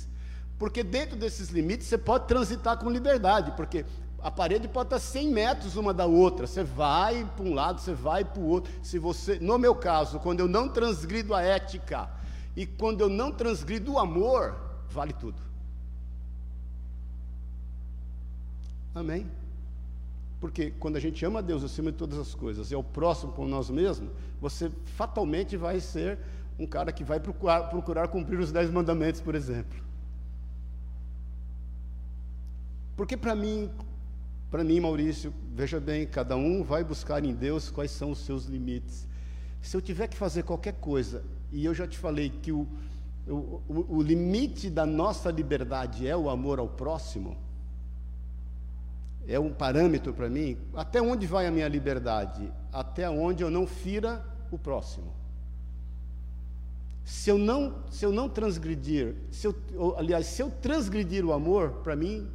porque dentro desses limites você pode transitar com liberdade, porque a parede pode estar 100 metros uma da outra. Você vai para um lado, você vai para o outro. Se você, no meu caso, quando eu não transgrido a ética e quando eu não transgrido o amor, vale tudo. Amém? Porque quando a gente ama a Deus acima de todas as coisas e é o próximo como nós mesmos, você fatalmente vai ser um cara que vai procurar, procurar cumprir os dez mandamentos, por exemplo. Porque para mim, para mim, Maurício, veja bem, cada um vai buscar em Deus quais são os seus limites. Se eu tiver que fazer qualquer coisa, e eu já te falei que o, o, o limite da nossa liberdade é o amor ao próximo, é um parâmetro para mim, até onde vai a minha liberdade? Até onde eu não fira o próximo. Se eu não, se eu não transgredir, se eu, aliás, se eu transgredir o amor, para mim,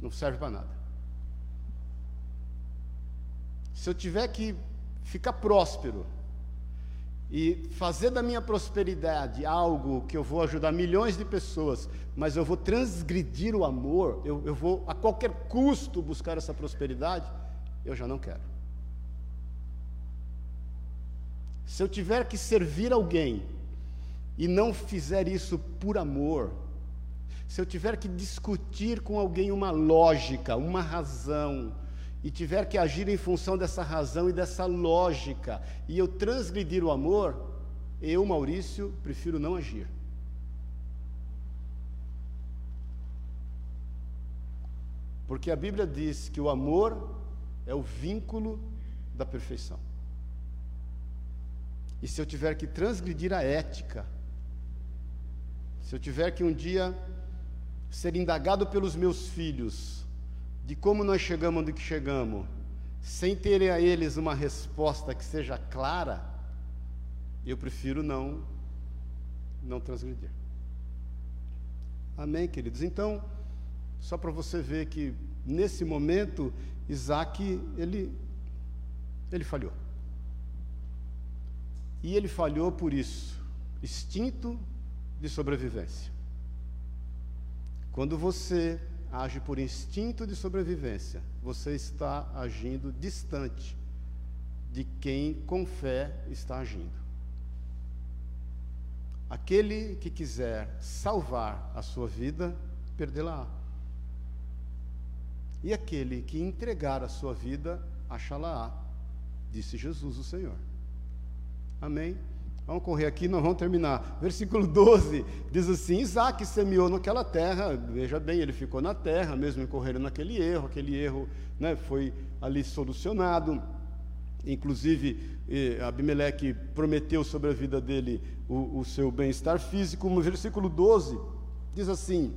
não serve para nada. Se eu tiver que ficar próspero, e fazer da minha prosperidade algo que eu vou ajudar milhões de pessoas, mas eu vou transgredir o amor, eu, eu vou a qualquer custo buscar essa prosperidade, eu já não quero. Se eu tiver que servir alguém e não fizer isso por amor, se eu tiver que discutir com alguém uma lógica, uma razão, e tiver que agir em função dessa razão e dessa lógica, e eu transgredir o amor, eu, Maurício, prefiro não agir. Porque a Bíblia diz que o amor é o vínculo da perfeição. E se eu tiver que transgredir a ética, se eu tiver que um dia ser indagado pelos meus filhos, de como nós chegamos onde que chegamos, sem terem a eles uma resposta que seja clara, eu prefiro não não transgredir. Amém, queridos? Então, só para você ver que nesse momento Isaac ele ele falhou. E ele falhou por isso, instinto de sobrevivência. Quando você age por instinto de sobrevivência, você está agindo distante de quem com fé está agindo. Aquele que quiser salvar a sua vida, perdê-la. E aquele que entregar a sua vida, achá-la, disse Jesus o Senhor. Amém? Vamos correr aqui, nós vamos terminar. Versículo 12 diz assim: Isaac semeou naquela terra, veja bem, ele ficou na terra, mesmo incorrendo naquele erro, aquele erro né, foi ali solucionado. Inclusive, Abimeleque prometeu sobre a vida dele o, o seu bem-estar físico. No versículo 12 diz assim: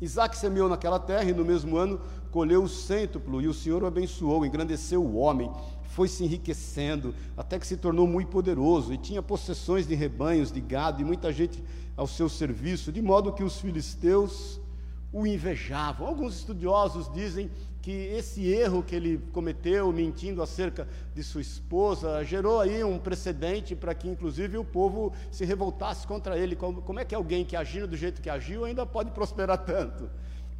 Isaac semeou naquela terra e no mesmo ano colheu o cêntuplo, e o Senhor o abençoou, engrandeceu o homem foi se enriquecendo, até que se tornou muito poderoso e tinha possessões de rebanhos, de gado e muita gente ao seu serviço, de modo que os filisteus o invejavam. Alguns estudiosos dizem que esse erro que ele cometeu, mentindo acerca de sua esposa, gerou aí um precedente para que, inclusive, o povo se revoltasse contra ele. Como, como é que alguém que agindo do jeito que agiu ainda pode prosperar tanto?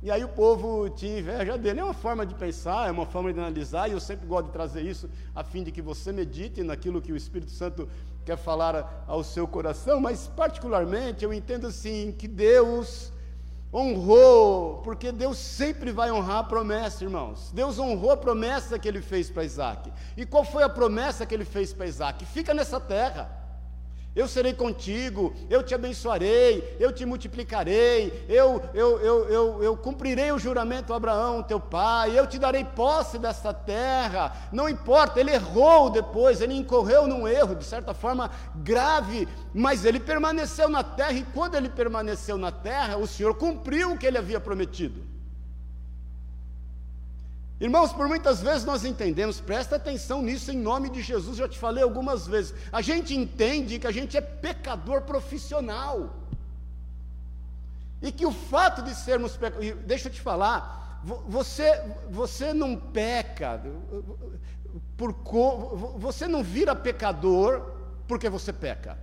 E aí o povo tinha inveja dele. É uma forma de pensar, é uma forma de analisar, e eu sempre gosto de trazer isso a fim de que você medite naquilo que o Espírito Santo quer falar ao seu coração, mas particularmente eu entendo assim que Deus honrou, porque Deus sempre vai honrar a promessa, irmãos. Deus honrou a promessa que ele fez para Isaac. E qual foi a promessa que ele fez para Isaac? Fica nessa terra. Eu serei contigo, eu te abençoarei, eu te multiplicarei, eu, eu, eu, eu, eu cumprirei o juramento a Abraão, teu pai, eu te darei posse desta terra. Não importa, ele errou depois, ele incorreu num erro, de certa forma grave, mas ele permaneceu na terra, e quando ele permaneceu na terra, o Senhor cumpriu o que ele havia prometido. Irmãos, por muitas vezes nós entendemos, presta atenção nisso em nome de Jesus, já te falei algumas vezes. A gente entende que a gente é pecador profissional. E que o fato de sermos pecadores, deixa eu te falar, você, você não peca, por, você não vira pecador porque você peca.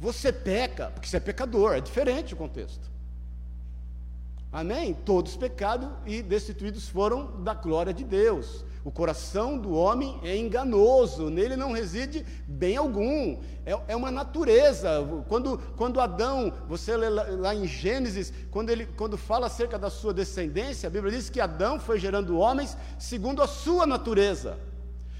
Você peca porque você é pecador, é diferente o contexto. Amém? Todos pecados e destituídos foram da glória de Deus. O coração do homem é enganoso, nele não reside bem algum, é, é uma natureza. Quando, quando Adão, você lê lá, lá, em Gênesis, quando, ele, quando fala acerca da sua descendência, a Bíblia diz que Adão foi gerando homens segundo a sua natureza.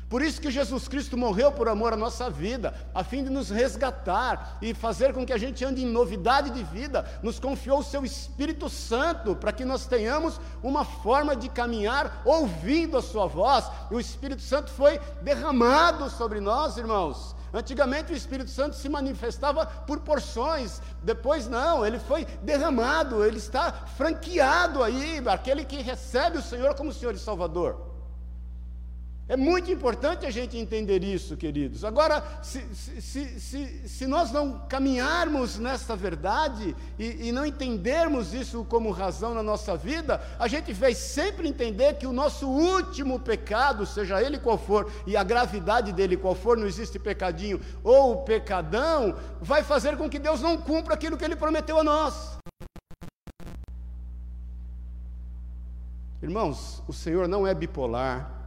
Por isso que Jesus Cristo morreu por amor à nossa vida, a fim de nos resgatar e fazer com que a gente ande em novidade de vida. Nos confiou o seu Espírito Santo para que nós tenhamos uma forma de caminhar ouvindo a sua voz. E o Espírito Santo foi derramado sobre nós, irmãos. Antigamente o Espírito Santo se manifestava por porções, depois não, ele foi derramado, ele está franqueado aí, aquele que recebe o Senhor como Senhor e Salvador. É muito importante a gente entender isso, queridos. Agora, se, se, se, se nós não caminharmos nessa verdade e, e, não entendermos isso como razão na nossa vida, a gente vai sempre entender que o nosso último pecado, seja ele qual for, e a gravidade dele qual for, não existe pecadinho ou pecadão, vai fazer com que Deus não cumpra aquilo que ele prometeu a nós. Irmãos, o Senhor não é bipolar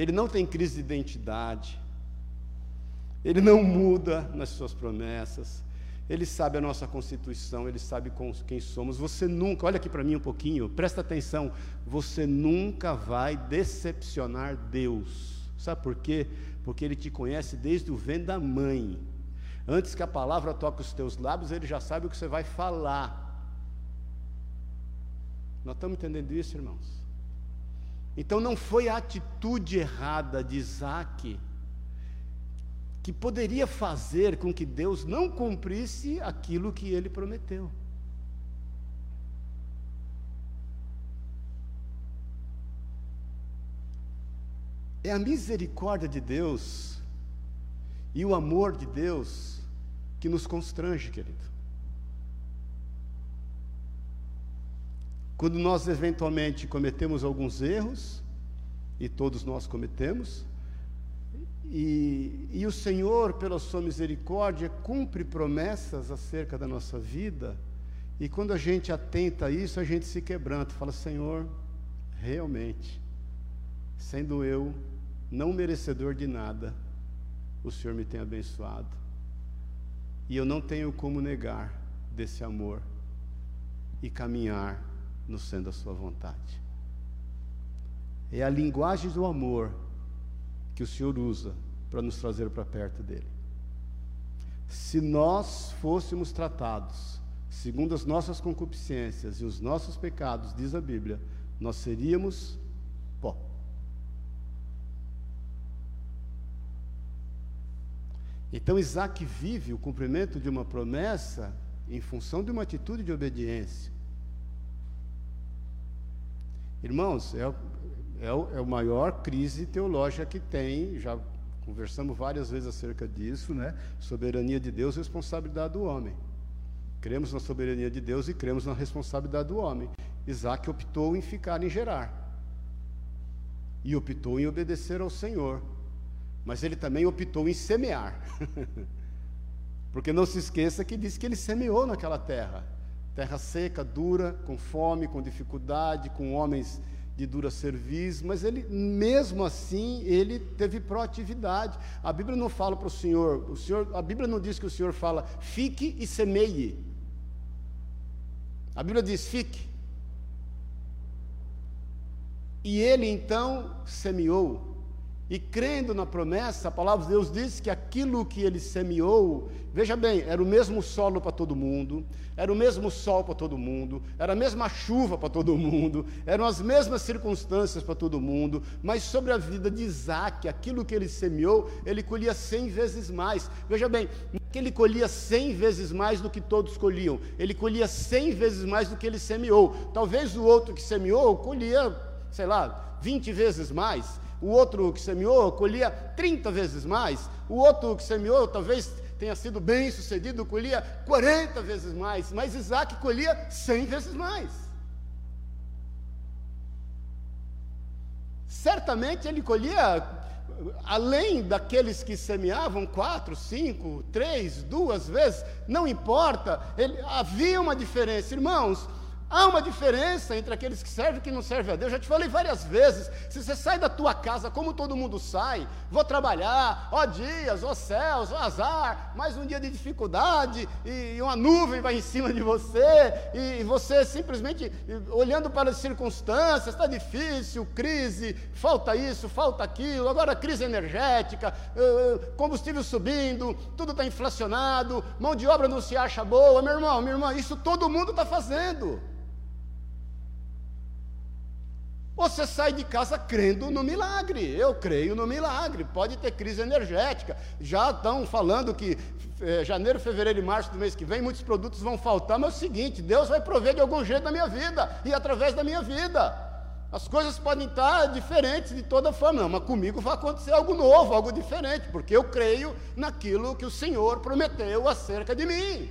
ele não tem crise de identidade, ele não muda nas suas promessas, ele sabe a nossa constituição, ele sabe quem somos. Você nunca, olha aqui para mim um pouquinho, presta atenção, você nunca vai decepcionar Deus. Sabe por quê? Porque ele te conhece desde o vento da mãe. Antes que a palavra toque os teus lábios, ele já sabe o que você vai falar. Nós estamos entendendo isso, irmãos? Então não foi a atitude errada de Isaac que poderia fazer com que Deus não cumprisse aquilo que ele prometeu. É a misericórdia de Deus e o amor de Deus que nos constrange, querido. Quando nós eventualmente cometemos alguns erros, e todos nós cometemos, e, e, o Senhor, pela sua misericórdia, cumpre promessas acerca da nossa vida, e quando a gente atenta a isso, a gente se quebranta, fala: Senhor, realmente, sendo eu não merecedor de nada, o Senhor me tem abençoado, e eu não tenho como negar desse amor e caminhar no sendo a sua vontade. É a linguagem do amor que o Senhor usa para nos trazer para perto dele. Se nós fôssemos tratados segundo as nossas concupiscências e os nossos pecados, diz a Bíblia, nós seríamos pó. Então Isaac vive o cumprimento de uma promessa em função de uma atitude de obediência. Irmãos, é, é, é a maior crise teológica que tem, já conversamos várias vezes acerca disso, né? Soberania de Deus responsabilidade do homem. Cremos na soberania de Deus e cremos na responsabilidade do homem. Isaac optou em ficar em Gerar. E optou em obedecer ao Senhor. Mas ele também optou em semear. [LAUGHS] Porque não se esqueça que diz que ele semeou naquela terra terra seca, dura, com fome, com dificuldade, com homens de dura serviço, mas ele, mesmo assim, ele teve proatividade. A Bíblia não fala para o Senhor, o Senhor, a Bíblia não diz que o Senhor fala, fique e semeie. A Bíblia diz, fique. E ele então semeou. E crendo na promessa, a palavra de Deus diz que aquilo que ele semeou, veja bem, era o mesmo solo para todo mundo, era o mesmo sol para todo mundo, era a mesma chuva para todo mundo, eram as mesmas circunstâncias para todo mundo, mas sobre a vida de Isaac, aquilo que ele semeou, ele colhia cem vezes mais. Veja bem, que ele colhia cem vezes mais do que todos colhiam, ele colhia cem vezes mais do que ele semeou. Talvez o outro que semeou colhia, sei lá, vinte vezes mais o outro que semeou colhia 30 vezes mais, o outro que semeou talvez tenha sido bem sucedido, colhia 40 vezes mais, mas Isaac colhia 100 vezes mais. Certamente ele colhia, além daqueles que semeavam, quatro, cinco, três, duas vezes, não importa, ele, havia uma diferença. Irmãos, Há uma diferença entre aqueles que servem e que não servem a Deus. Já te falei várias vezes. Se você sai da tua casa, como todo mundo sai, vou trabalhar, ó dias, ó céus, ó azar, mais um dia de dificuldade, e uma nuvem vai em cima de você, e você simplesmente olhando para as circunstâncias, está difícil, crise, falta isso, falta aquilo, agora crise energética, combustível subindo, tudo está inflacionado, mão de obra não se acha boa, meu irmão, minha irmã, isso todo mundo está fazendo. Você sai de casa crendo no milagre. Eu creio no milagre. Pode ter crise energética. Já estão falando que é, janeiro, fevereiro e março do mês que vem muitos produtos vão faltar, mas é o seguinte: Deus vai prover de algum jeito na minha vida e através da minha vida. As coisas podem estar diferentes de toda forma, mas comigo vai acontecer algo novo, algo diferente, porque eu creio naquilo que o Senhor prometeu acerca de mim.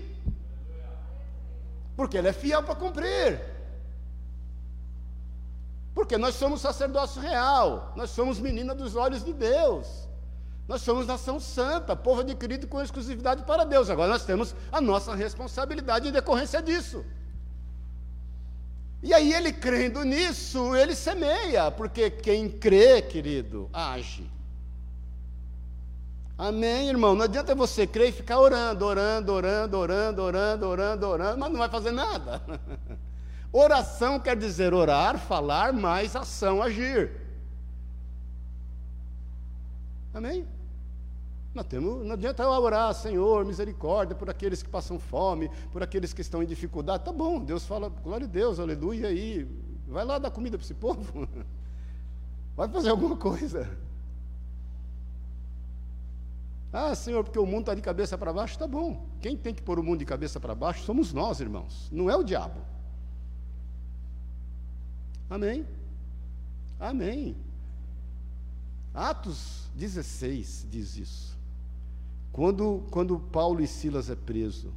Porque Ele é fiel para cumprir. Porque nós somos sacerdócio real, nós somos menina dos olhos de Deus. Nós somos nação santa, povo adquirido com exclusividade para Deus. Agora nós temos a nossa responsabilidade em decorrência disso. E aí ele crendo nisso, ele semeia, porque quem crê, querido, age. Amém, irmão? Não adianta você crer e ficar orando, orando, orando, orando, orando, orando, orando, mas não vai fazer nada. [LAUGHS] Oração quer dizer orar, falar, mais ação, agir. Amém? Nós temos, não adianta eu orar, Senhor, misericórdia por aqueles que passam fome, por aqueles que estão em dificuldade. Tá bom, Deus fala, glória a Deus, aleluia, aí, vai lá dar comida para esse povo. [LAUGHS] Vai fazer alguma coisa. Ah, Senhor, porque o mundo está de cabeça para baixo, tá bom. Quem tem que pôr o mundo de cabeça para baixo somos nós, irmãos, não é o diabo. Amém. Amém. Atos 16 diz isso. Quando, quando Paulo e Silas é preso,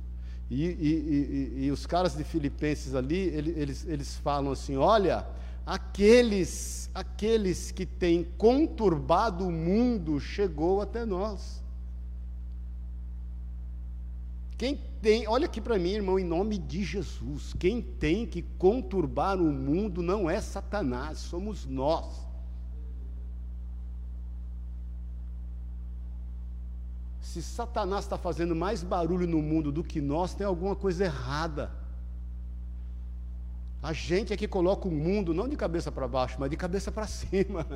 e, e, e, e os caras de Filipenses ali, eles, eles falam assim: olha, aqueles, aqueles que têm conturbado o mundo chegou até nós. Quem tem, olha aqui para mim, irmão, em nome de Jesus, quem tem que conturbar o mundo não é Satanás, somos nós. Se Satanás está fazendo mais barulho no mundo do que nós, tem alguma coisa errada. A gente é que coloca o mundo não de cabeça para baixo, mas de cabeça para [LAUGHS] cima.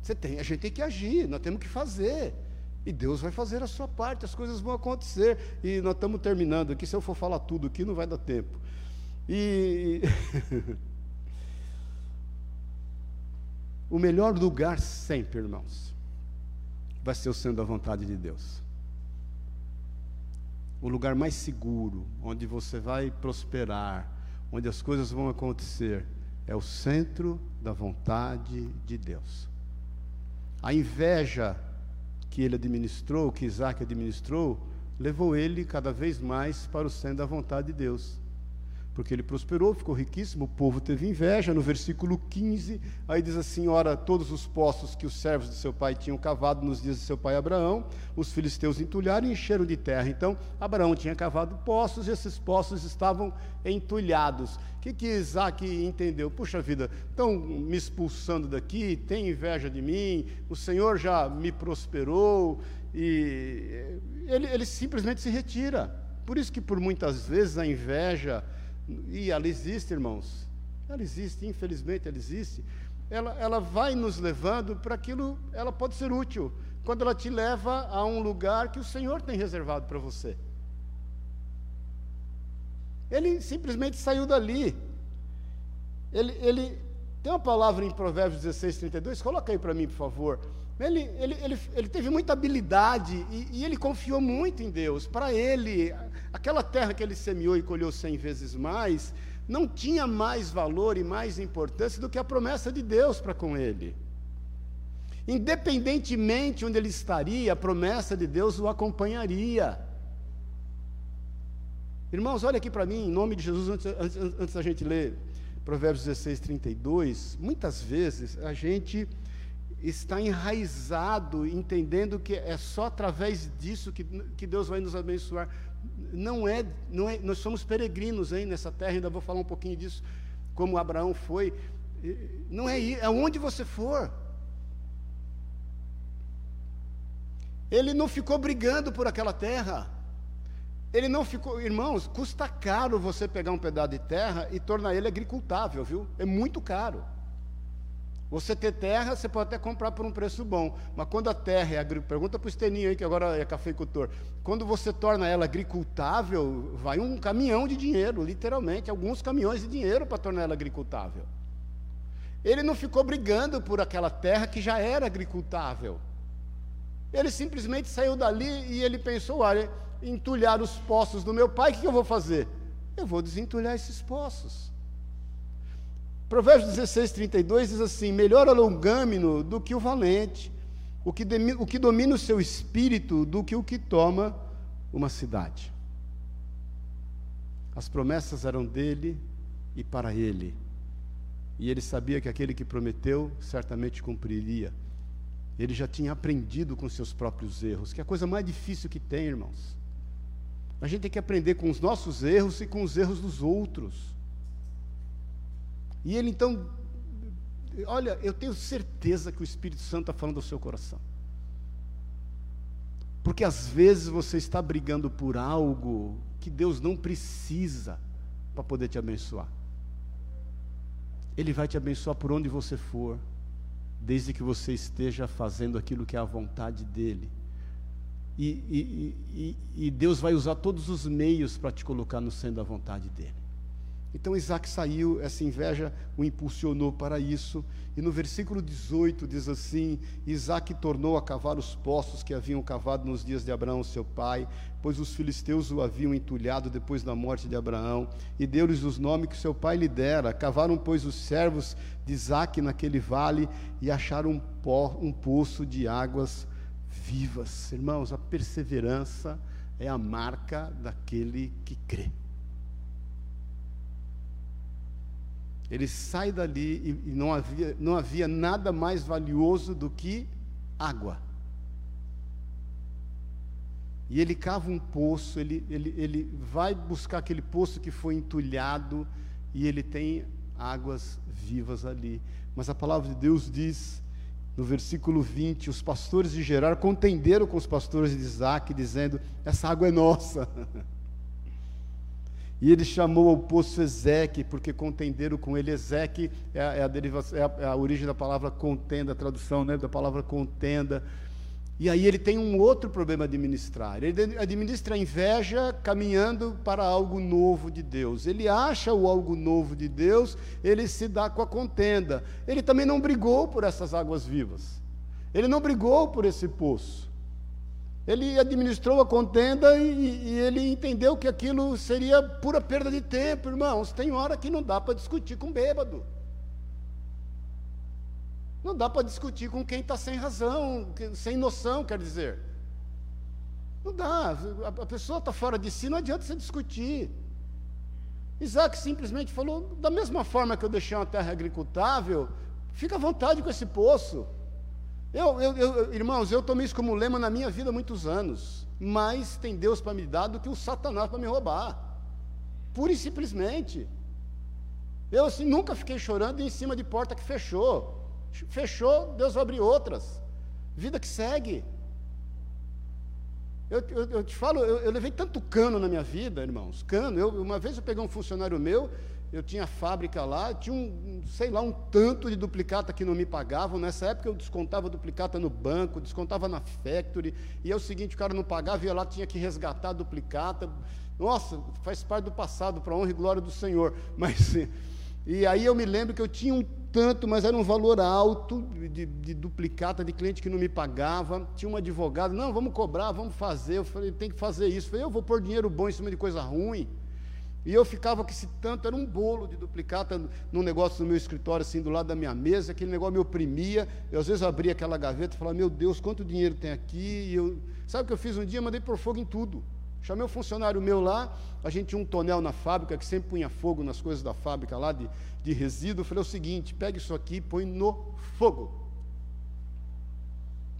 Você tem, a gente tem que agir, nós temos que fazer. E Deus vai fazer a sua parte, as coisas vão acontecer. E nós estamos terminando aqui, se eu for falar tudo aqui, não vai dar tempo. E. [LAUGHS] o melhor lugar sempre, irmãos, vai ser o sendo da vontade de Deus. O lugar mais seguro, onde você vai prosperar, onde as coisas vão acontecer, é o centro da vontade de Deus. A inveja que ele administrou, que Isaac administrou, levou ele cada vez mais para o centro da vontade de Deus porque ele prosperou, ficou riquíssimo, o povo teve inveja. No versículo 15, aí diz assim: Ora, todos os poços que os servos de seu pai tinham cavado nos dias de seu pai Abraão, os filisteus entulharam e encheram de terra. Então, Abraão tinha cavado poços e esses poços estavam entulhados. O que, que Isaac entendeu? Puxa vida, estão me expulsando daqui, tem inveja de mim, o Senhor já me prosperou, e ele, ele simplesmente se retira. Por isso que, por muitas vezes, a inveja e ela existe, irmãos, ela existe, infelizmente ela existe, ela, ela vai nos levando para aquilo, ela pode ser útil, quando ela te leva a um lugar que o Senhor tem reservado para você. Ele simplesmente saiu dali. Ele, ele tem uma palavra em Provérbios 16, 32, coloca aí para mim, por favor. Ele, ele, ele, ele teve muita habilidade e, e ele confiou muito em Deus. Para ele, aquela terra que ele semeou e colheu cem vezes mais, não tinha mais valor e mais importância do que a promessa de Deus para com ele. Independentemente onde ele estaria, a promessa de Deus o acompanharia. Irmãos, olha aqui para mim, em nome de Jesus, antes, antes, antes da gente ler Provérbios 16, 32, muitas vezes a gente está enraizado, entendendo que é só através disso que, que Deus vai nos abençoar. Não é, não é, nós somos peregrinos hein, nessa terra, ainda vou falar um pouquinho disso, como Abraão foi. Não é ir, é onde você for. Ele não ficou brigando por aquela terra. Ele não ficou, irmãos, custa caro você pegar um pedaço de terra e tornar ele agricultável, viu? É muito caro. Você ter terra, você pode até comprar por um preço bom, mas quando a terra é agricultável, pergunta para o Esteninho aí, que agora é cafeicultor, quando você torna ela agricultável, vai um caminhão de dinheiro, literalmente, alguns caminhões de dinheiro para tornar ela agricultável. Ele não ficou brigando por aquela terra que já era agricultável. Ele simplesmente saiu dali e ele pensou: olha, entulhar os poços do meu pai, o que eu vou fazer? Eu vou desentulhar esses poços. Provérbios 16, 32 diz assim: Melhor o longâmino do que o valente, o que, o que domina o seu espírito do que o que toma uma cidade. As promessas eram dele e para ele. E ele sabia que aquele que prometeu certamente cumpriria. Ele já tinha aprendido com seus próprios erros, que é a coisa mais difícil que tem, irmãos. A gente tem que aprender com os nossos erros e com os erros dos outros. E ele então, olha, eu tenho certeza que o Espírito Santo está falando do seu coração. Porque às vezes você está brigando por algo que Deus não precisa para poder te abençoar. Ele vai te abençoar por onde você for, desde que você esteja fazendo aquilo que é a vontade dEle. E, e, e, e Deus vai usar todos os meios para te colocar no centro da vontade dEle. Então Isaac saiu, essa inveja o impulsionou para isso. E no versículo 18 diz assim: Isaac tornou a cavar os poços que haviam cavado nos dias de Abraão, seu pai, pois os filisteus o haviam entulhado depois da morte de Abraão, e deu-lhes os nomes que seu pai lhe dera. Cavaram, pois, os servos de Isaac naquele vale e acharam um, po um poço de águas vivas. Irmãos, a perseverança é a marca daquele que crê. Ele sai dali e, não, havia, não havia nada mais valioso do que água. E ele cava um poço, ele, ele, ele vai buscar aquele poço que foi entulhado, e ele tem águas vivas ali. Mas a palavra de Deus diz, no versículo 20: os pastores de Gerar contenderam com os pastores de Isaac, dizendo: Essa água é nossa. [LAUGHS] E ele chamou ao poço Ezeque, porque contenderam com ele. Ezeque é é é é a origem da palavra contenda, a tradução né, da palavra contenda. E aí ele tem um outro problema a administrar. Ele administra a inveja caminhando para algo novo de Deus. Ele acha o algo novo de Deus, ele se dá com a contenda. Ele também não brigou por essas águas vivas. Ele não brigou por esse poço. Ele administrou a contenda e, e, ele entendeu que aquilo seria pura perda de tempo, irmãos. Tem hora que não dá para discutir com bêbado. Não dá para discutir com quem está sem razão, sem noção, quer dizer. Não dá. A pessoa está fora de si, não adianta você discutir. Isaac simplesmente falou: da mesma forma que eu deixei uma terra agricultável, fica à vontade com esse poço. Eu, eu, eu, irmãos, eu tomei isso como lema na minha vida há muitos anos. Mais tem Deus para me dar do que o Satanás para me roubar. Pura e simplesmente. Eu assim, nunca fiquei chorando em cima de porta que fechou. Fechou, Deus vai abrir outras. Vida que segue. Eu, eu, eu te falo, eu, eu, levei tanto cano na minha vida, irmãos. Cano. uma vez eu peguei um funcionário meu, eu tinha fábrica lá, tinha um, sei lá, um tanto de duplicata que não me pagavam. Nessa época eu descontava duplicata no banco, descontava na factory, e é o seguinte, o cara não pagava, ia lá, tinha que resgatar a duplicata. Nossa, faz parte do passado, para honra e glória do Senhor. [LAUGHS] Mas, e aí eu me lembro que eu tinha um tanto, mas era um valor alto de, de duplicata de cliente que não me pagava. Tinha um advogado, não, vamos cobrar, vamos fazer. Eu falei, tem que fazer isso. Eu falei, eu vou pôr dinheiro bom em cima de coisa ruim. E eu ficava com esse tanto, era um bolo de duplicata num negócio no meu escritório, assim, do lado da minha mesa, aquele negócio me oprimia. Eu às vezes abria aquela gaveta e falava, meu Deus, quanto dinheiro tem aqui? E eu, sabe o que eu fiz um dia? Mandei pôr fogo em tudo. Chamei um funcionário meu lá, a gente tinha um tonel na fábrica, que sempre punha fogo nas coisas da fábrica lá, de, de resíduo. Falei o seguinte: pega isso aqui e põe no fogo.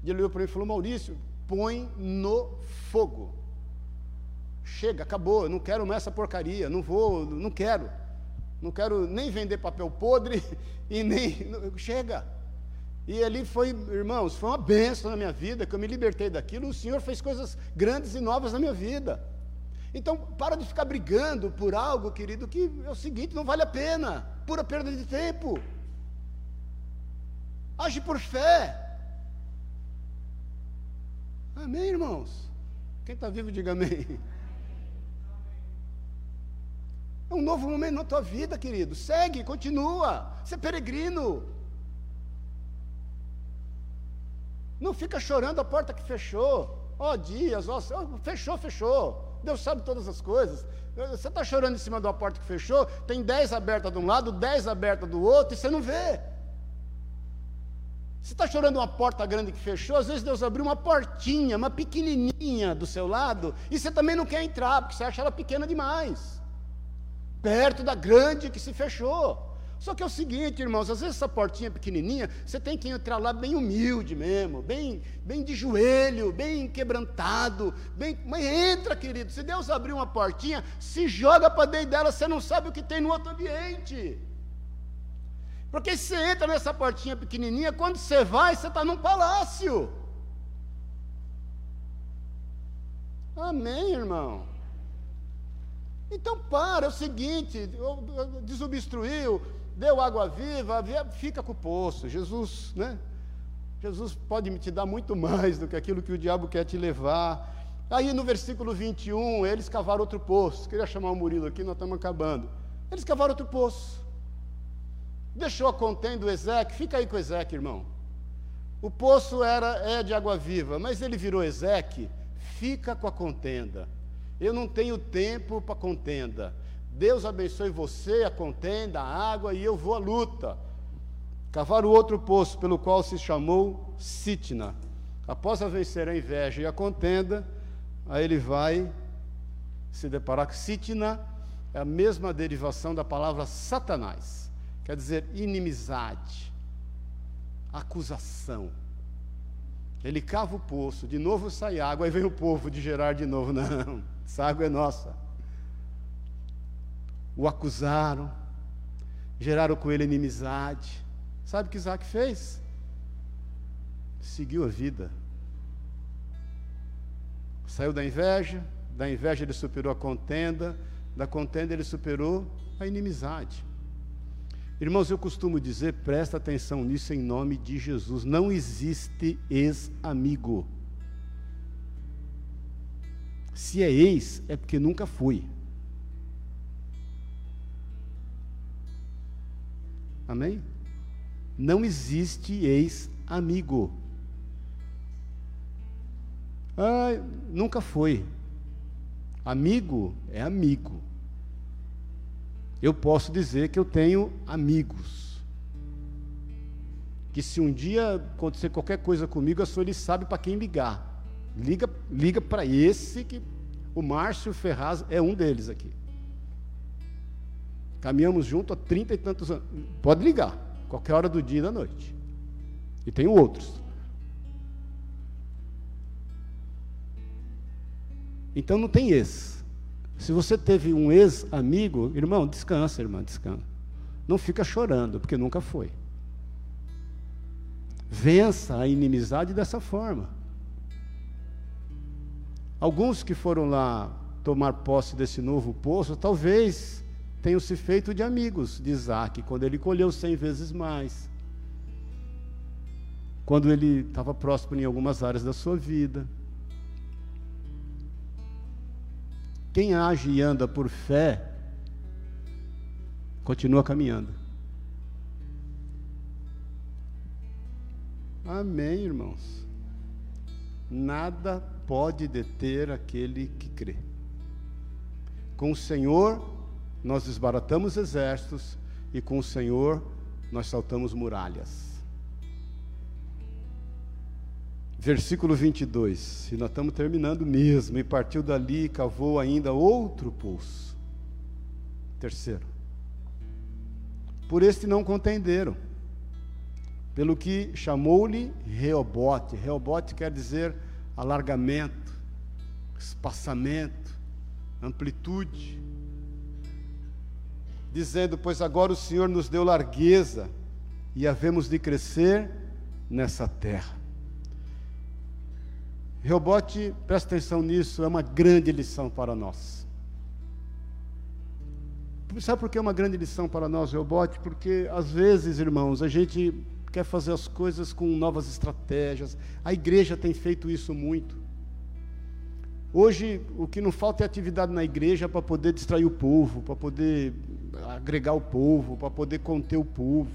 E ele olhou para mim e falou: Maurício, põe no fogo. Chega, acabou, eu não quero mais essa porcaria, não vou, não quero. Não quero nem vender papel podre [LAUGHS] e nem. Chega. E ali foi, irmãos, foi uma benção na minha vida, que eu me libertei daquilo. O Senhor fez coisas grandes e novas na minha vida. Então, para de ficar brigando por algo, querido, que é o seguinte: não vale a pena, pura perda de tempo. Age por fé. Amém, irmãos? Quem está vivo, diga amém. [LAUGHS] É um novo momento na tua vida, querido. Segue, continua. Você é peregrino. Não fica chorando a porta que fechou. Ó oh, dias, ó, oh, fechou, fechou. Deus sabe todas as coisas. Você está chorando em cima de uma porta que fechou, tem dez abertas de um lado, dez abertas do outro, e você não vê. Você está chorando uma porta grande que fechou, às vezes Deus abriu uma portinha, uma pequenininha do seu lado, e você também não quer entrar, porque você acha ela pequena demais, perto da grande que se fechou. Só que é o seguinte, irmãos, às vezes essa portinha pequenininha, você tem que entrar lá bem humilde mesmo, bem, bem de joelho, bem quebrantado, bem, mas entra, querido. Se Deus abrir uma portinha, se joga para dentro dela, você não sabe o que tem no outro ambiente. Porque se você entra nessa portinha pequenininha, quando você vai, você está num palácio. Amém, irmão? Então para, é o seguinte, desobstruiu, deu água viva, fica com o poço. Jesus, né? Jesus pode te dar muito mais do que aquilo que o diabo quer te levar. Aí no versículo 21, eles cavaram outro poço. Queria chamar o Murilo aqui, nós estamos acabando. Eles cavaram outro poço. Deixou a contenda do Ezequiel, fica aí com o Ezequiel, irmão. O poço era é de água viva, mas ele virou Ezequiel, fica com a contenda. Eu não tenho tempo para contenda. Deus abençoe você, a contenda, a água, e eu vou à luta. Cavaram outro poço, pelo qual se chamou Sitna. Após a vencer a inveja e a contenda, aí ele vai se deparar com Sitna, é a mesma derivação da palavra Satanás, quer dizer inimizade, acusação. Ele cava o poço, de novo sai água, aí vem o povo de Gerar de novo. [LAUGHS] Não, essa água é nossa o acusaram, geraram com ele inimizade. Sabe o que Isaac fez? Seguiu a vida. Saiu da inveja, da inveja ele superou a contenda, da contenda ele superou a inimizade. Irmãos, eu costumo dizer, presta atenção nisso em nome de Jesus. Não existe ex-amigo. Se é ex, é porque nunca foi. Amém? Não existe ex-amigo. Ah, nunca foi. Amigo é amigo. Eu posso dizer que eu tenho amigos. Que se um dia acontecer qualquer coisa comigo, a senhora sabe para quem ligar. Liga, liga para esse que o Márcio Ferraz é um deles aqui. Caminhamos junto há trinta e tantos anos. Pode ligar, qualquer hora do dia e da noite. E tenho outros. Então não tem esse. Se você teve um ex-amigo, irmão, descansa, irmã, descansa. Não fica chorando, porque nunca foi. Vença a inimizade dessa forma. Alguns que foram lá tomar posse desse novo poço, talvez tenham se feito de amigos de Isaac, quando ele colheu cem vezes mais. Quando ele estava próximo em algumas áreas da sua vida. Quem age e anda por fé, continua caminhando. Amém, irmãos. Nada pode deter aquele que crê. Com o Senhor nós desbaratamos exércitos e com o Senhor nós saltamos muralhas. Versículo 22, e nós estamos terminando mesmo, e partiu dali e cavou ainda outro poço. Terceiro, por este não contenderam, pelo que chamou-lhe Reobote. Reobote quer dizer alargamento, espaçamento, amplitude, dizendo: Pois agora o Senhor nos deu largueza e havemos de crescer nessa terra. Reobote, presta atenção nisso, é uma grande lição para nós. Sabe por que é uma grande lição para nós, Reobote? Porque às vezes, irmãos, a gente quer fazer as coisas com novas estratégias. A igreja tem feito isso muito. Hoje, o que não falta é atividade na igreja para poder distrair o povo, para poder agregar o povo, para poder conter o povo.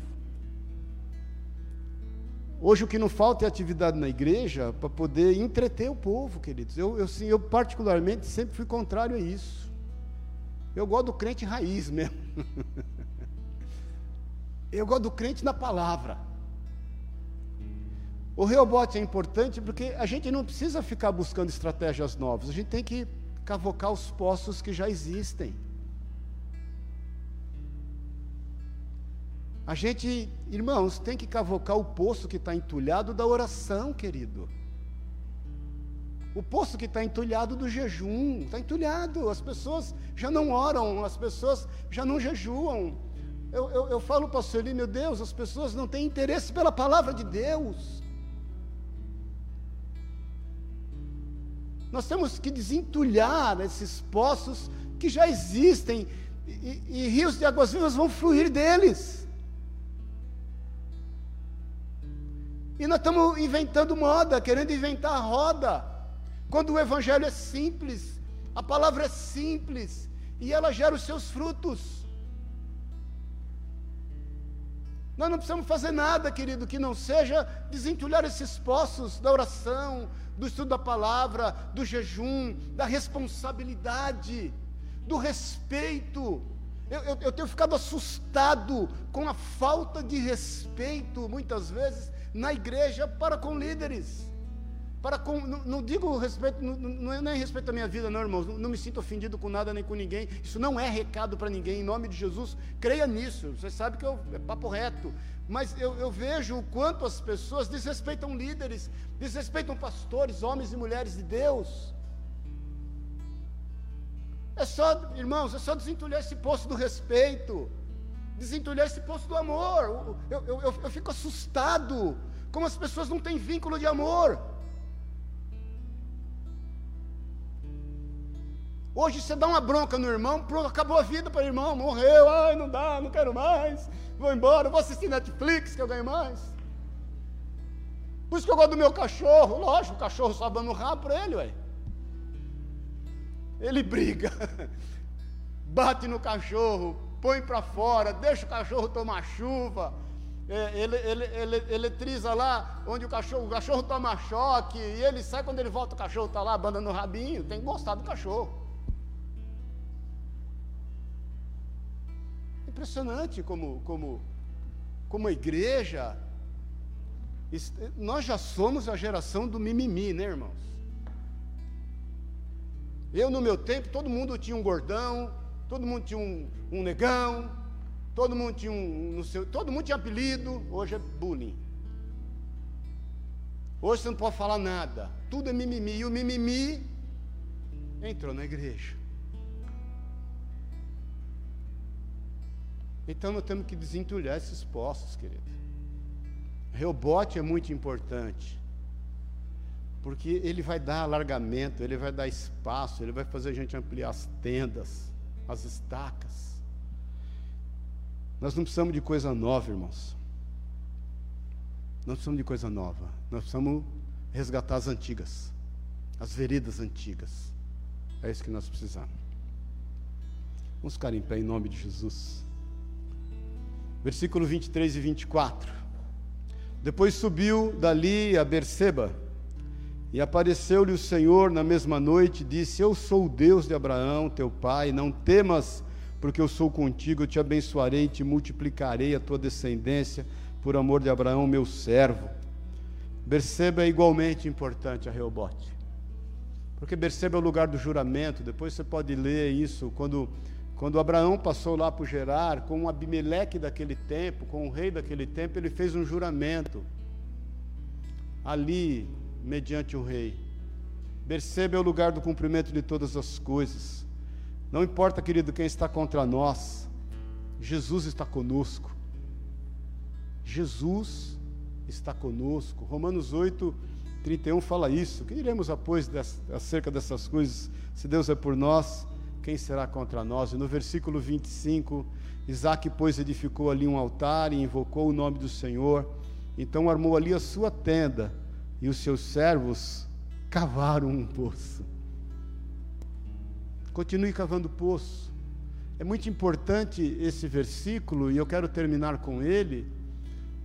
Hoje, o que não falta é atividade na igreja para poder entreter o povo, queridos. Eu, eu, sim, eu, particularmente, sempre fui contrário a isso. Eu gosto do crente raiz mesmo. [LAUGHS] eu gosto do crente na palavra. O Reobote é importante porque a gente não precisa ficar buscando estratégias novas, a gente tem que cavocar os poços que já existem. A gente, irmãos, tem que cavocar o poço que está entulhado da oração, querido. O poço que está entulhado do jejum, está entulhado. As pessoas já não oram, as pessoas já não jejuam. Eu, eu, eu falo para o meu Deus, as pessoas não têm interesse pela palavra de Deus. Nós temos que desentulhar esses poços que já existem e, e rios de águas vivas vão fluir deles. E nós estamos inventando moda, querendo inventar roda, quando o Evangelho é simples, a palavra é simples e ela gera os seus frutos. Nós não precisamos fazer nada, querido, que não seja desentulhar esses poços da oração, do estudo da palavra, do jejum, da responsabilidade, do respeito. Eu, eu, eu, tenho ficado assustado com a falta de respeito, muitas vezes, na igreja para com líderes. Para com, não, não digo respeito, não, não, é, é respeito à minha vida, não, irmãos. Não, não, me sinto ofendido com nada nem com ninguém. Isso não é recado para ninguém. Em nome de Jesus, creia nisso. Você sabe que eu, é papo reto. Mas eu, eu vejo o quanto as pessoas desrespeitam líderes, desrespeitam pastores, homens e mulheres de Deus. É só, irmãos, é só desentulhar esse poço do respeito, desentulhar esse poço do amor. Eu, eu, eu, eu fico assustado como as pessoas não têm vínculo de amor. Hoje você dá uma bronca no irmão, pronto, acabou a vida para o irmão, morreu, ai, não dá, não quero mais, vou embora, vou assistir Netflix que eu ganho mais. Por isso que eu gosto do meu cachorro, lógico, o cachorro só dando rabo para ele, ué. Ele briga, [LAUGHS] bate no cachorro, põe para fora, deixa o cachorro tomar chuva, é, ele, ele, ele, eletriza lá onde o cachorro, o cachorro toma choque, e ele sai quando ele volta, o cachorro está lá, abandonando o rabinho, tem que gostar do cachorro. Impressionante como, como, como a igreja, nós já somos a geração do mimimi, né, irmãos? Eu, no meu tempo, todo mundo tinha um gordão, todo mundo tinha um, um negão, todo mundo tinha um, no seu, todo mundo tinha apelido, hoje é bullying. Hoje você não pode falar nada, tudo é mimimi, e o mimimi entrou na igreja. Então nós temos que desentulhar esses poços, querido. Rebote é muito importante. Porque ele vai dar alargamento, ele vai dar espaço, ele vai fazer a gente ampliar as tendas, as estacas. Nós não precisamos de coisa nova, irmãos. Nós precisamos de coisa nova. Nós precisamos resgatar as antigas, as veredas antigas. É isso que nós precisamos. Vamos ficar em pé em nome de Jesus versículo 23 e 24. Depois subiu dali a Berseba, e apareceu-lhe o Senhor na mesma noite, e disse: Eu sou o Deus de Abraão, teu pai, não temas, porque eu sou contigo, eu te abençoarei e te multiplicarei a tua descendência, por amor de Abraão, meu servo. Berseba é igualmente importante a Reobote, porque Berseba é o lugar do juramento, depois você pode ler isso, quando quando Abraão passou lá por Gerar, com o Abimeleque daquele tempo, com o rei daquele tempo, ele fez um juramento. Ali, mediante o rei. Berseba é o lugar do cumprimento de todas as coisas. Não importa, querido, quem está contra nós, Jesus está conosco. Jesus está conosco. Romanos 8, 31 fala isso. O que diremos após acerca dessas coisas? Se Deus é por nós, quem será contra nós? E no versículo 25, Isaac, pois, edificou ali um altar e invocou o nome do Senhor. Então armou ali a sua tenda e os seus servos cavaram um poço. Continue cavando poço. É muito importante esse versículo e eu quero terminar com ele,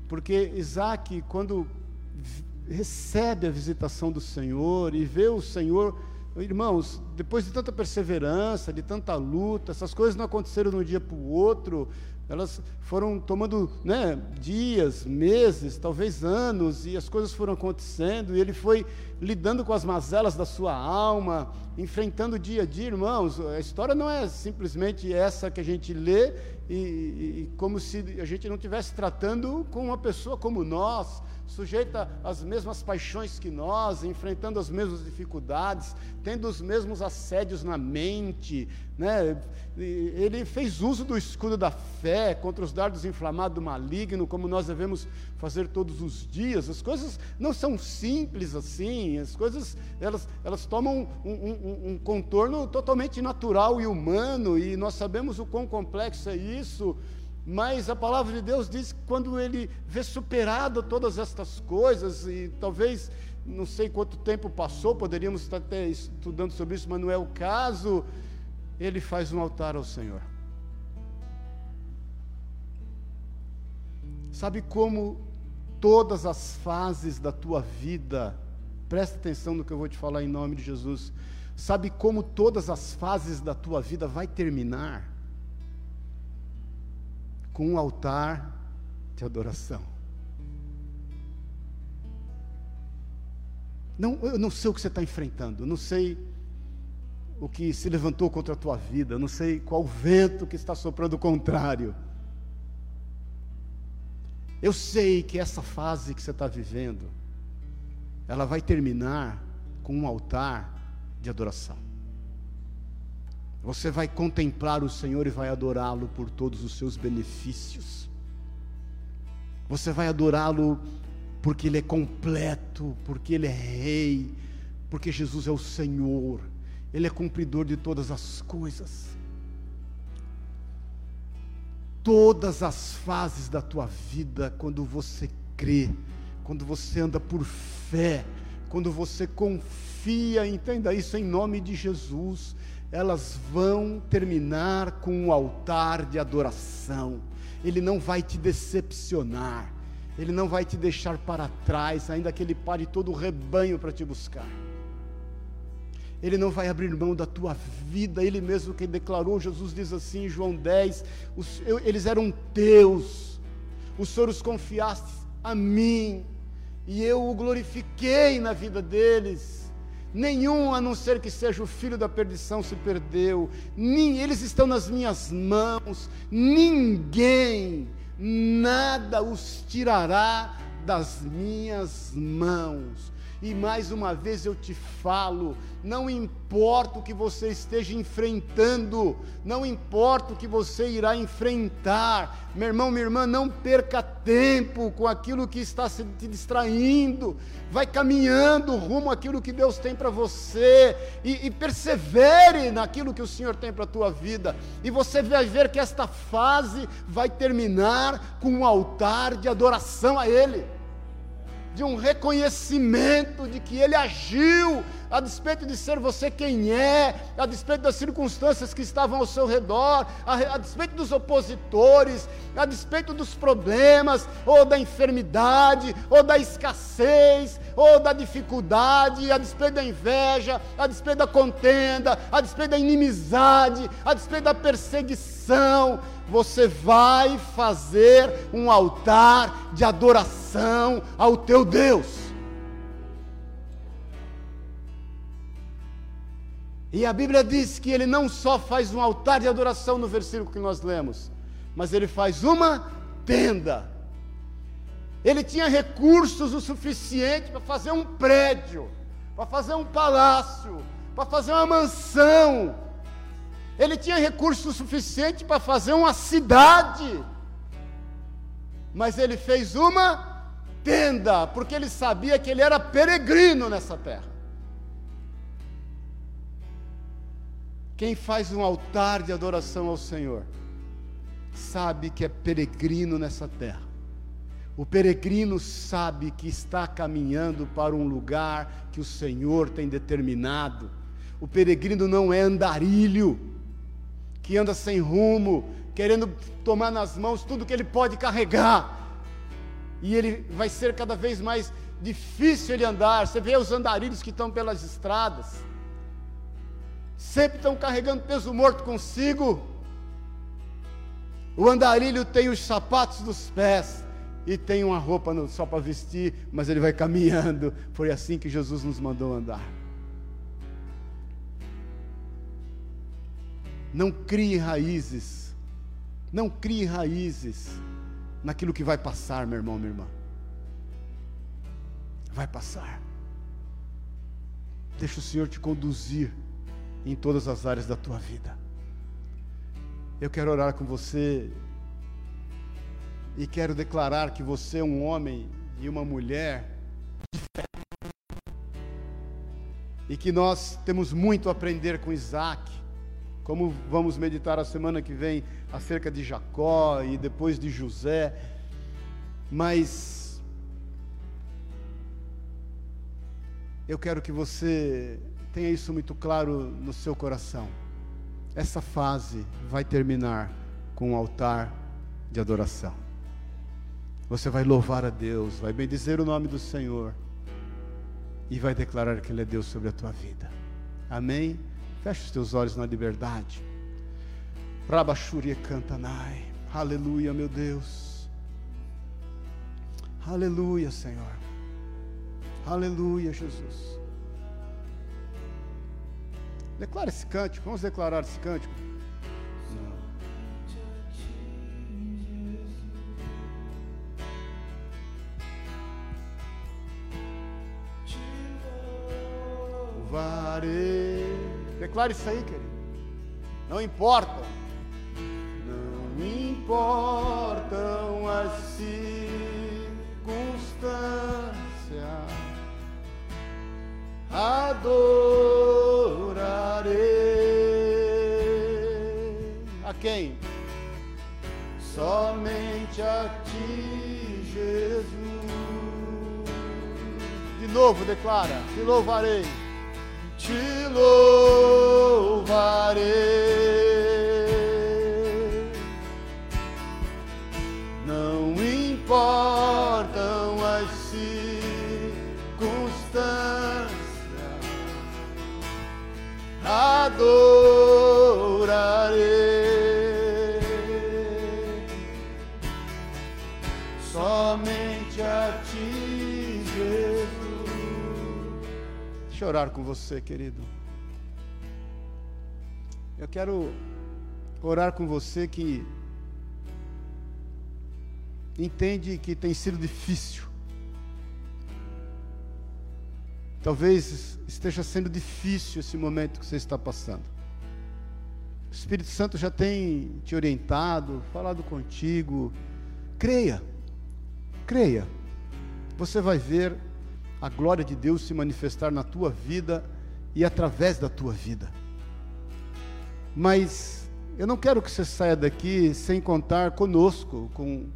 porque Isaac, quando recebe a visitação do Senhor e vê o Senhor, irmãos, depois de tanta perseverança, de tanta luta, essas coisas não aconteceram de um dia para o outro, elas foram tomando né, dias, meses, talvez anos, e as coisas foram acontecendo, e ele foi lidando com as mazelas da sua alma, enfrentando dia a dia, irmãos. A história não é simplesmente essa que a gente lê, e, e, e como se a gente não estivesse tratando com uma pessoa como nós, sujeita às mesmas paixões que nós, enfrentando as mesmas dificuldades, tendo os mesmos assédios na mente, né? Ele fez uso do escudo da fé contra os dardos inflamados do maligno, como nós devemos fazer todos os dias. As coisas não são simples assim, as coisas elas, elas tomam um, um, um contorno totalmente natural e humano, e nós sabemos o quão complexo é isso. Mas a palavra de Deus diz que quando ele vê superado todas estas coisas, e talvez, não sei quanto tempo passou, poderíamos estar até estudando sobre isso, mas não é o caso, ele faz um altar ao Senhor. Sabe como todas as fases da tua vida, presta atenção no que eu vou te falar em nome de Jesus, sabe como todas as fases da tua vida vai terminar? com um altar de adoração. Não, eu não sei o que você está enfrentando, eu não sei o que se levantou contra a tua vida, eu não sei qual vento que está soprando o contrário. Eu sei que essa fase que você está vivendo, ela vai terminar com um altar de adoração. Você vai contemplar o Senhor e vai adorá-lo por todos os seus benefícios. Você vai adorá-lo porque Ele é completo, porque Ele é Rei, porque Jesus é o Senhor, Ele é cumpridor de todas as coisas. Todas as fases da tua vida, quando você crê, quando você anda por fé, quando você confia, entenda isso em nome de Jesus elas vão terminar com um altar de adoração. Ele não vai te decepcionar, ele não vai te deixar para trás, ainda que ele pare todo o rebanho para te buscar. Ele não vai abrir mão da tua vida, ele mesmo que declarou, Jesus diz assim em João 10: os, eu, eles eram teus, o Senhor os confiaste a mim, e eu o glorifiquei na vida deles. Nenhum a não ser que seja o filho da perdição se perdeu, nem, eles estão nas minhas mãos, ninguém, nada os tirará das minhas mãos. E mais uma vez eu te falo: não importa o que você esteja enfrentando, não importa o que você irá enfrentar, meu irmão, minha irmã, não perca tempo com aquilo que está se te distraindo, vai caminhando rumo àquilo que Deus tem para você, e, e persevere naquilo que o Senhor tem para a tua vida, e você vai ver que esta fase vai terminar com um altar de adoração a Ele de um reconhecimento de que Ele agiu, a despeito de ser você quem é, a despeito das circunstâncias que estavam ao seu redor, a, a despeito dos opositores, a despeito dos problemas, ou da enfermidade, ou da escassez, ou da dificuldade, a despeito da inveja, a despeito da contenda, a despeito da inimizade, a despeito da perseguição, você vai fazer um altar de adoração ao teu Deus. E a Bíblia diz que ele não só faz um altar de adoração no versículo que nós lemos, mas ele faz uma tenda. Ele tinha recursos o suficiente para fazer um prédio, para fazer um palácio, para fazer uma mansão, Ele tinha recurso suficiente para fazer uma cidade. Mas ele fez uma tenda, porque ele sabia que ele era peregrino nessa terra. Quem faz um altar de adoração ao Senhor, sabe que é peregrino nessa terra. O peregrino sabe que está caminhando para um lugar que o Senhor tem determinado. O peregrino não é andarilho, que anda sem rumo, querendo tomar nas mãos tudo que ele pode carregar. E ele vai ser cada vez mais difícil ele andar. Você vê os andarilhos que estão pelas estradas, sempre estão carregando peso morto consigo. O andarilho tem os sapatos dos pés e tem uma roupa só para vestir, mas ele vai caminhando. Foi assim que Jesus nos mandou andar. Não crie raízes, não crie raízes naquilo que vai passar, meu irmão, minha irmã. Vai passar. Deixa o Senhor te conduzir em todas as áreas da tua vida. Eu quero orar com você e quero declarar que você é um homem e uma mulher de fé. E que nós temos muito a aprender com Isaac, como vamos meditar a semana que vem acerca de Jacó e depois de José. Mas eu quero que você tenha isso muito claro no seu coração. Essa fase vai terminar com um altar de adoração. Você vai louvar a Deus, vai bendizer o nome do Senhor e vai declarar que Ele é Deus sobre a tua vida. Amém? Feche os teus olhos na liberdade. Rabachuri cantanai. Aleluia, meu Deus. Aleluia, Senhor. Aleluia, Jesus. Declara esse cântico. Vamos declarar esse cântico. louvarei. Declare isso aí, querido. Não importa. Não importam as circunstâncias. Adorarei. A quem? Somente a ti, Jesus. De novo, declara: Te louvarei te louvarei. Não importam as circunstâncias, adorarei Deixa eu orar com você, querido. Eu quero orar com você que entende que tem sido difícil. Talvez esteja sendo difícil esse momento que você está passando. O Espírito Santo já tem te orientado, falado contigo. Creia, creia. Você vai ver a glória de Deus se manifestar na tua vida e através da tua vida. Mas eu não quero que você saia daqui sem contar conosco, com,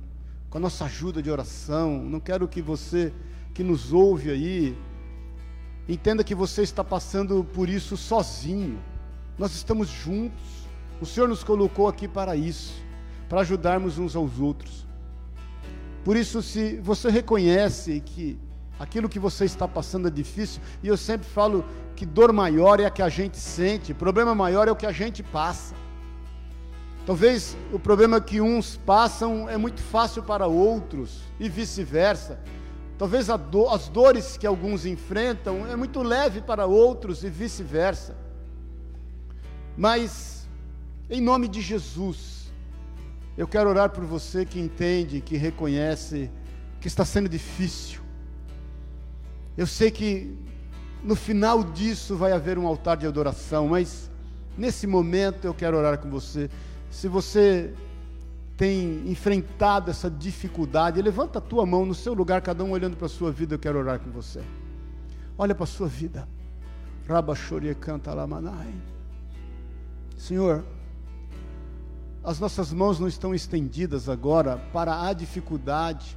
com a nossa ajuda de oração. Não quero que você que nos ouve aí entenda que você está passando por isso sozinho. Nós estamos juntos. O Senhor nos colocou aqui para isso, para ajudarmos uns aos outros. Por isso, se você reconhece que aquilo que você está passando é difícil, e eu sempre falo que dor maior é a que a gente sente, problema maior é o que a gente passa. Talvez o problema que uns passam é muito fácil para outros, e vice-versa. Talvez do, as dores que alguns enfrentam é muito leve para outros, e vice-versa. Mas, em nome de Jesus, eu quero orar por você que entende, que reconhece que está sendo difícil, eu sei que no final disso vai haver um altar de adoração, mas Nesse momento eu quero orar com você. Se você tem enfrentado essa dificuldade, levanta a tua mão no seu lugar, cada um olhando para a sua vida, eu quero orar com você. Olha para a sua vida. Rabachore canta lamanai. Senhor, as nossas mãos não estão estendidas agora para a dificuldade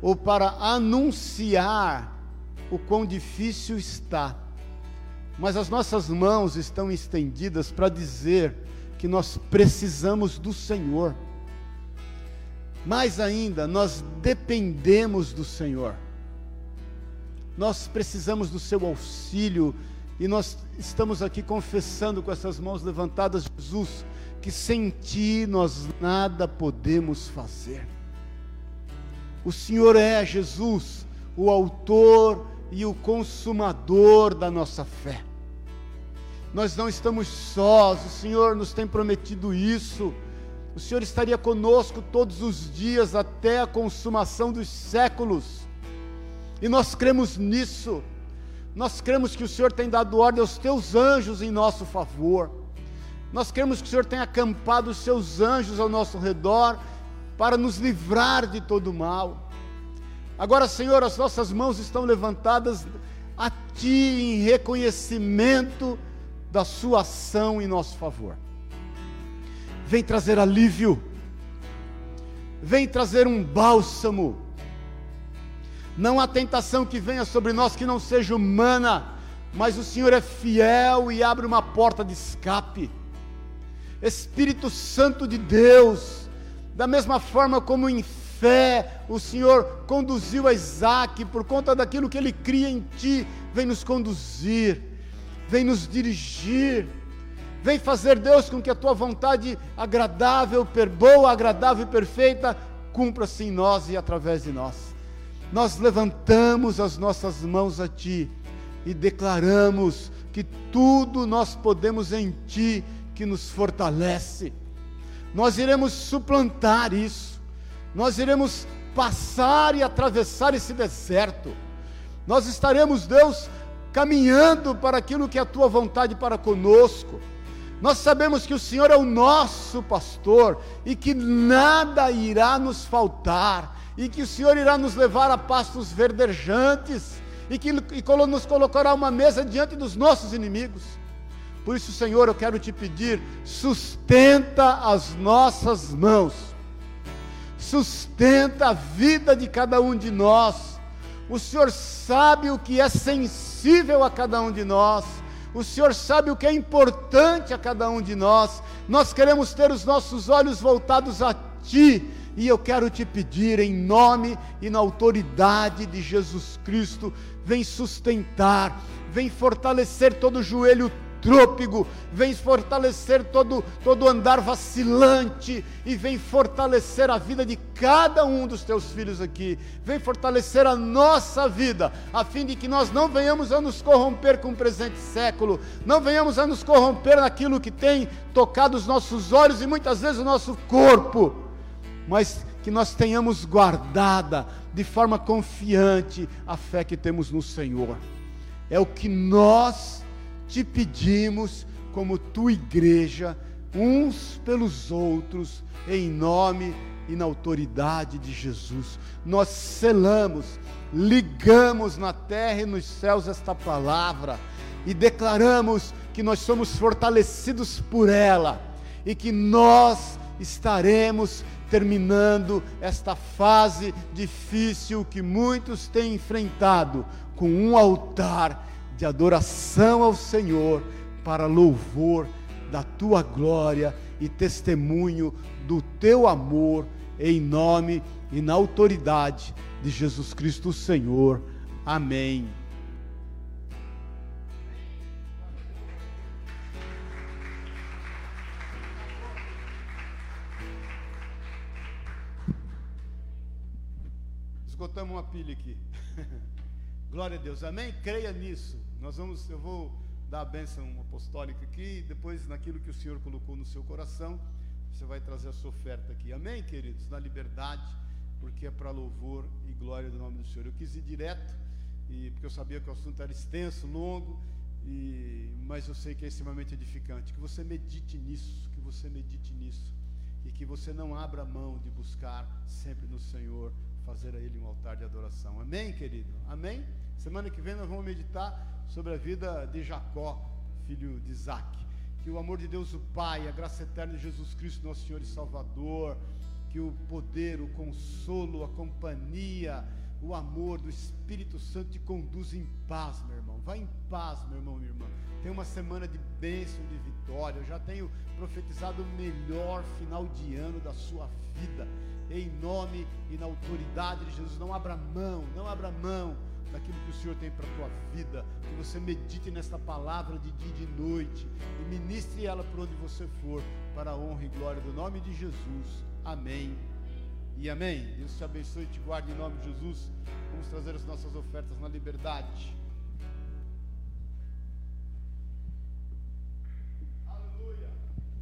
ou para anunciar o quão difícil está mas as nossas mãos estão estendidas para dizer que nós precisamos do Senhor. Mais ainda, nós dependemos do Senhor. Nós precisamos do seu auxílio e nós estamos aqui confessando com essas mãos levantadas, Jesus, que sem ti nós nada podemos fazer. O Senhor é Jesus, o autor e o consumador da nossa fé. Nós não estamos sós, o Senhor nos tem prometido isso. O Senhor estaria conosco todos os dias até a consumação dos séculos. E nós cremos nisso. Nós cremos que o Senhor tem dado ordem aos teus anjos em nosso favor. Nós cremos que o Senhor tem acampado os seus anjos ao nosso redor para nos livrar de todo mal. Agora, Senhor, as nossas mãos estão levantadas a Ti em reconhecimento da Sua ação em nosso favor. Vem trazer alívio, vem trazer um bálsamo. Não há tentação que venha sobre nós que não seja humana, mas o Senhor é fiel e abre uma porta de escape. Espírito Santo de Deus, da mesma forma como em fé, o Senhor conduziu a Isaac, por conta daquilo que ele cria em ti, vem nos conduzir, vem nos dirigir, vem fazer, Deus, com que a tua vontade agradável, boa, agradável e perfeita cumpra-se em nós e através de nós. Nós levantamos as nossas mãos a ti e declaramos que tudo nós podemos em ti que nos fortalece. Nós iremos suplantar isso nós iremos passar e atravessar esse deserto. Nós estaremos, Deus, caminhando para aquilo que é a tua vontade para conosco. Nós sabemos que o Senhor é o nosso pastor e que nada irá nos faltar, e que o Senhor irá nos levar a pastos verdejantes e que e nos colocará uma mesa diante dos nossos inimigos. Por isso, Senhor, eu quero te pedir, sustenta as nossas mãos sustenta a vida de cada um de nós. O Senhor sabe o que é sensível a cada um de nós. O Senhor sabe o que é importante a cada um de nós. Nós queremos ter os nossos olhos voltados a Ti. E eu quero te pedir, em nome e na autoridade de Jesus Cristo, vem sustentar, vem fortalecer todo o joelho trôpego, vem fortalecer todo, todo andar vacilante e vem fortalecer a vida de cada um dos teus filhos aqui, vem fortalecer a nossa vida, a fim de que nós não venhamos a nos corromper com o presente século, não venhamos a nos corromper naquilo que tem tocado os nossos olhos e muitas vezes o nosso corpo, mas que nós tenhamos guardada de forma confiante a fé que temos no Senhor. É o que nós te pedimos, como tua igreja, uns pelos outros, em nome e na autoridade de Jesus. Nós selamos, ligamos na terra e nos céus esta palavra e declaramos que nós somos fortalecidos por ela e que nós estaremos terminando esta fase difícil que muitos têm enfrentado com um altar de adoração ao Senhor, para louvor da tua glória e testemunho do teu amor, em nome e na autoridade de Jesus Cristo, Senhor. Amém. Esgotamos uma pilha aqui. [LAUGHS] Glória a Deus. Amém? Creia nisso. Nós vamos, eu vou dar a bênção apostólica aqui, depois naquilo que o Senhor colocou no seu coração, você vai trazer a sua oferta aqui. Amém, queridos? Na liberdade, porque é para louvor e glória do nome do Senhor. Eu quis ir direto, e porque eu sabia que o assunto era extenso, longo, E, mas eu sei que é extremamente edificante. Que você medite nisso, que você medite nisso. E que você não abra mão de buscar sempre no Senhor, fazer a Ele um altar de adoração. Amém, querido? Amém? Semana que vem nós vamos meditar sobre a vida de Jacó, filho de Isaac. Que o amor de Deus, o Pai, a graça eterna de Jesus Cristo, nosso Senhor e Salvador, que o poder, o consolo, a companhia, o amor do Espírito Santo te conduz em paz, meu irmão. Vai em paz, meu irmão, minha irmã. Tem uma semana de bênção, de vitória. Eu já tenho profetizado o melhor final de ano da sua vida. Em nome e na autoridade de Jesus. Não abra mão, não abra mão daquilo que o Senhor tem para a tua vida. Que você medite nesta palavra de dia e de noite. E ministre ela por onde você for. Para a honra e glória do nome de Jesus. Amém e amém. Deus te abençoe e te guarde em nome de Jesus. Vamos trazer as nossas ofertas na liberdade.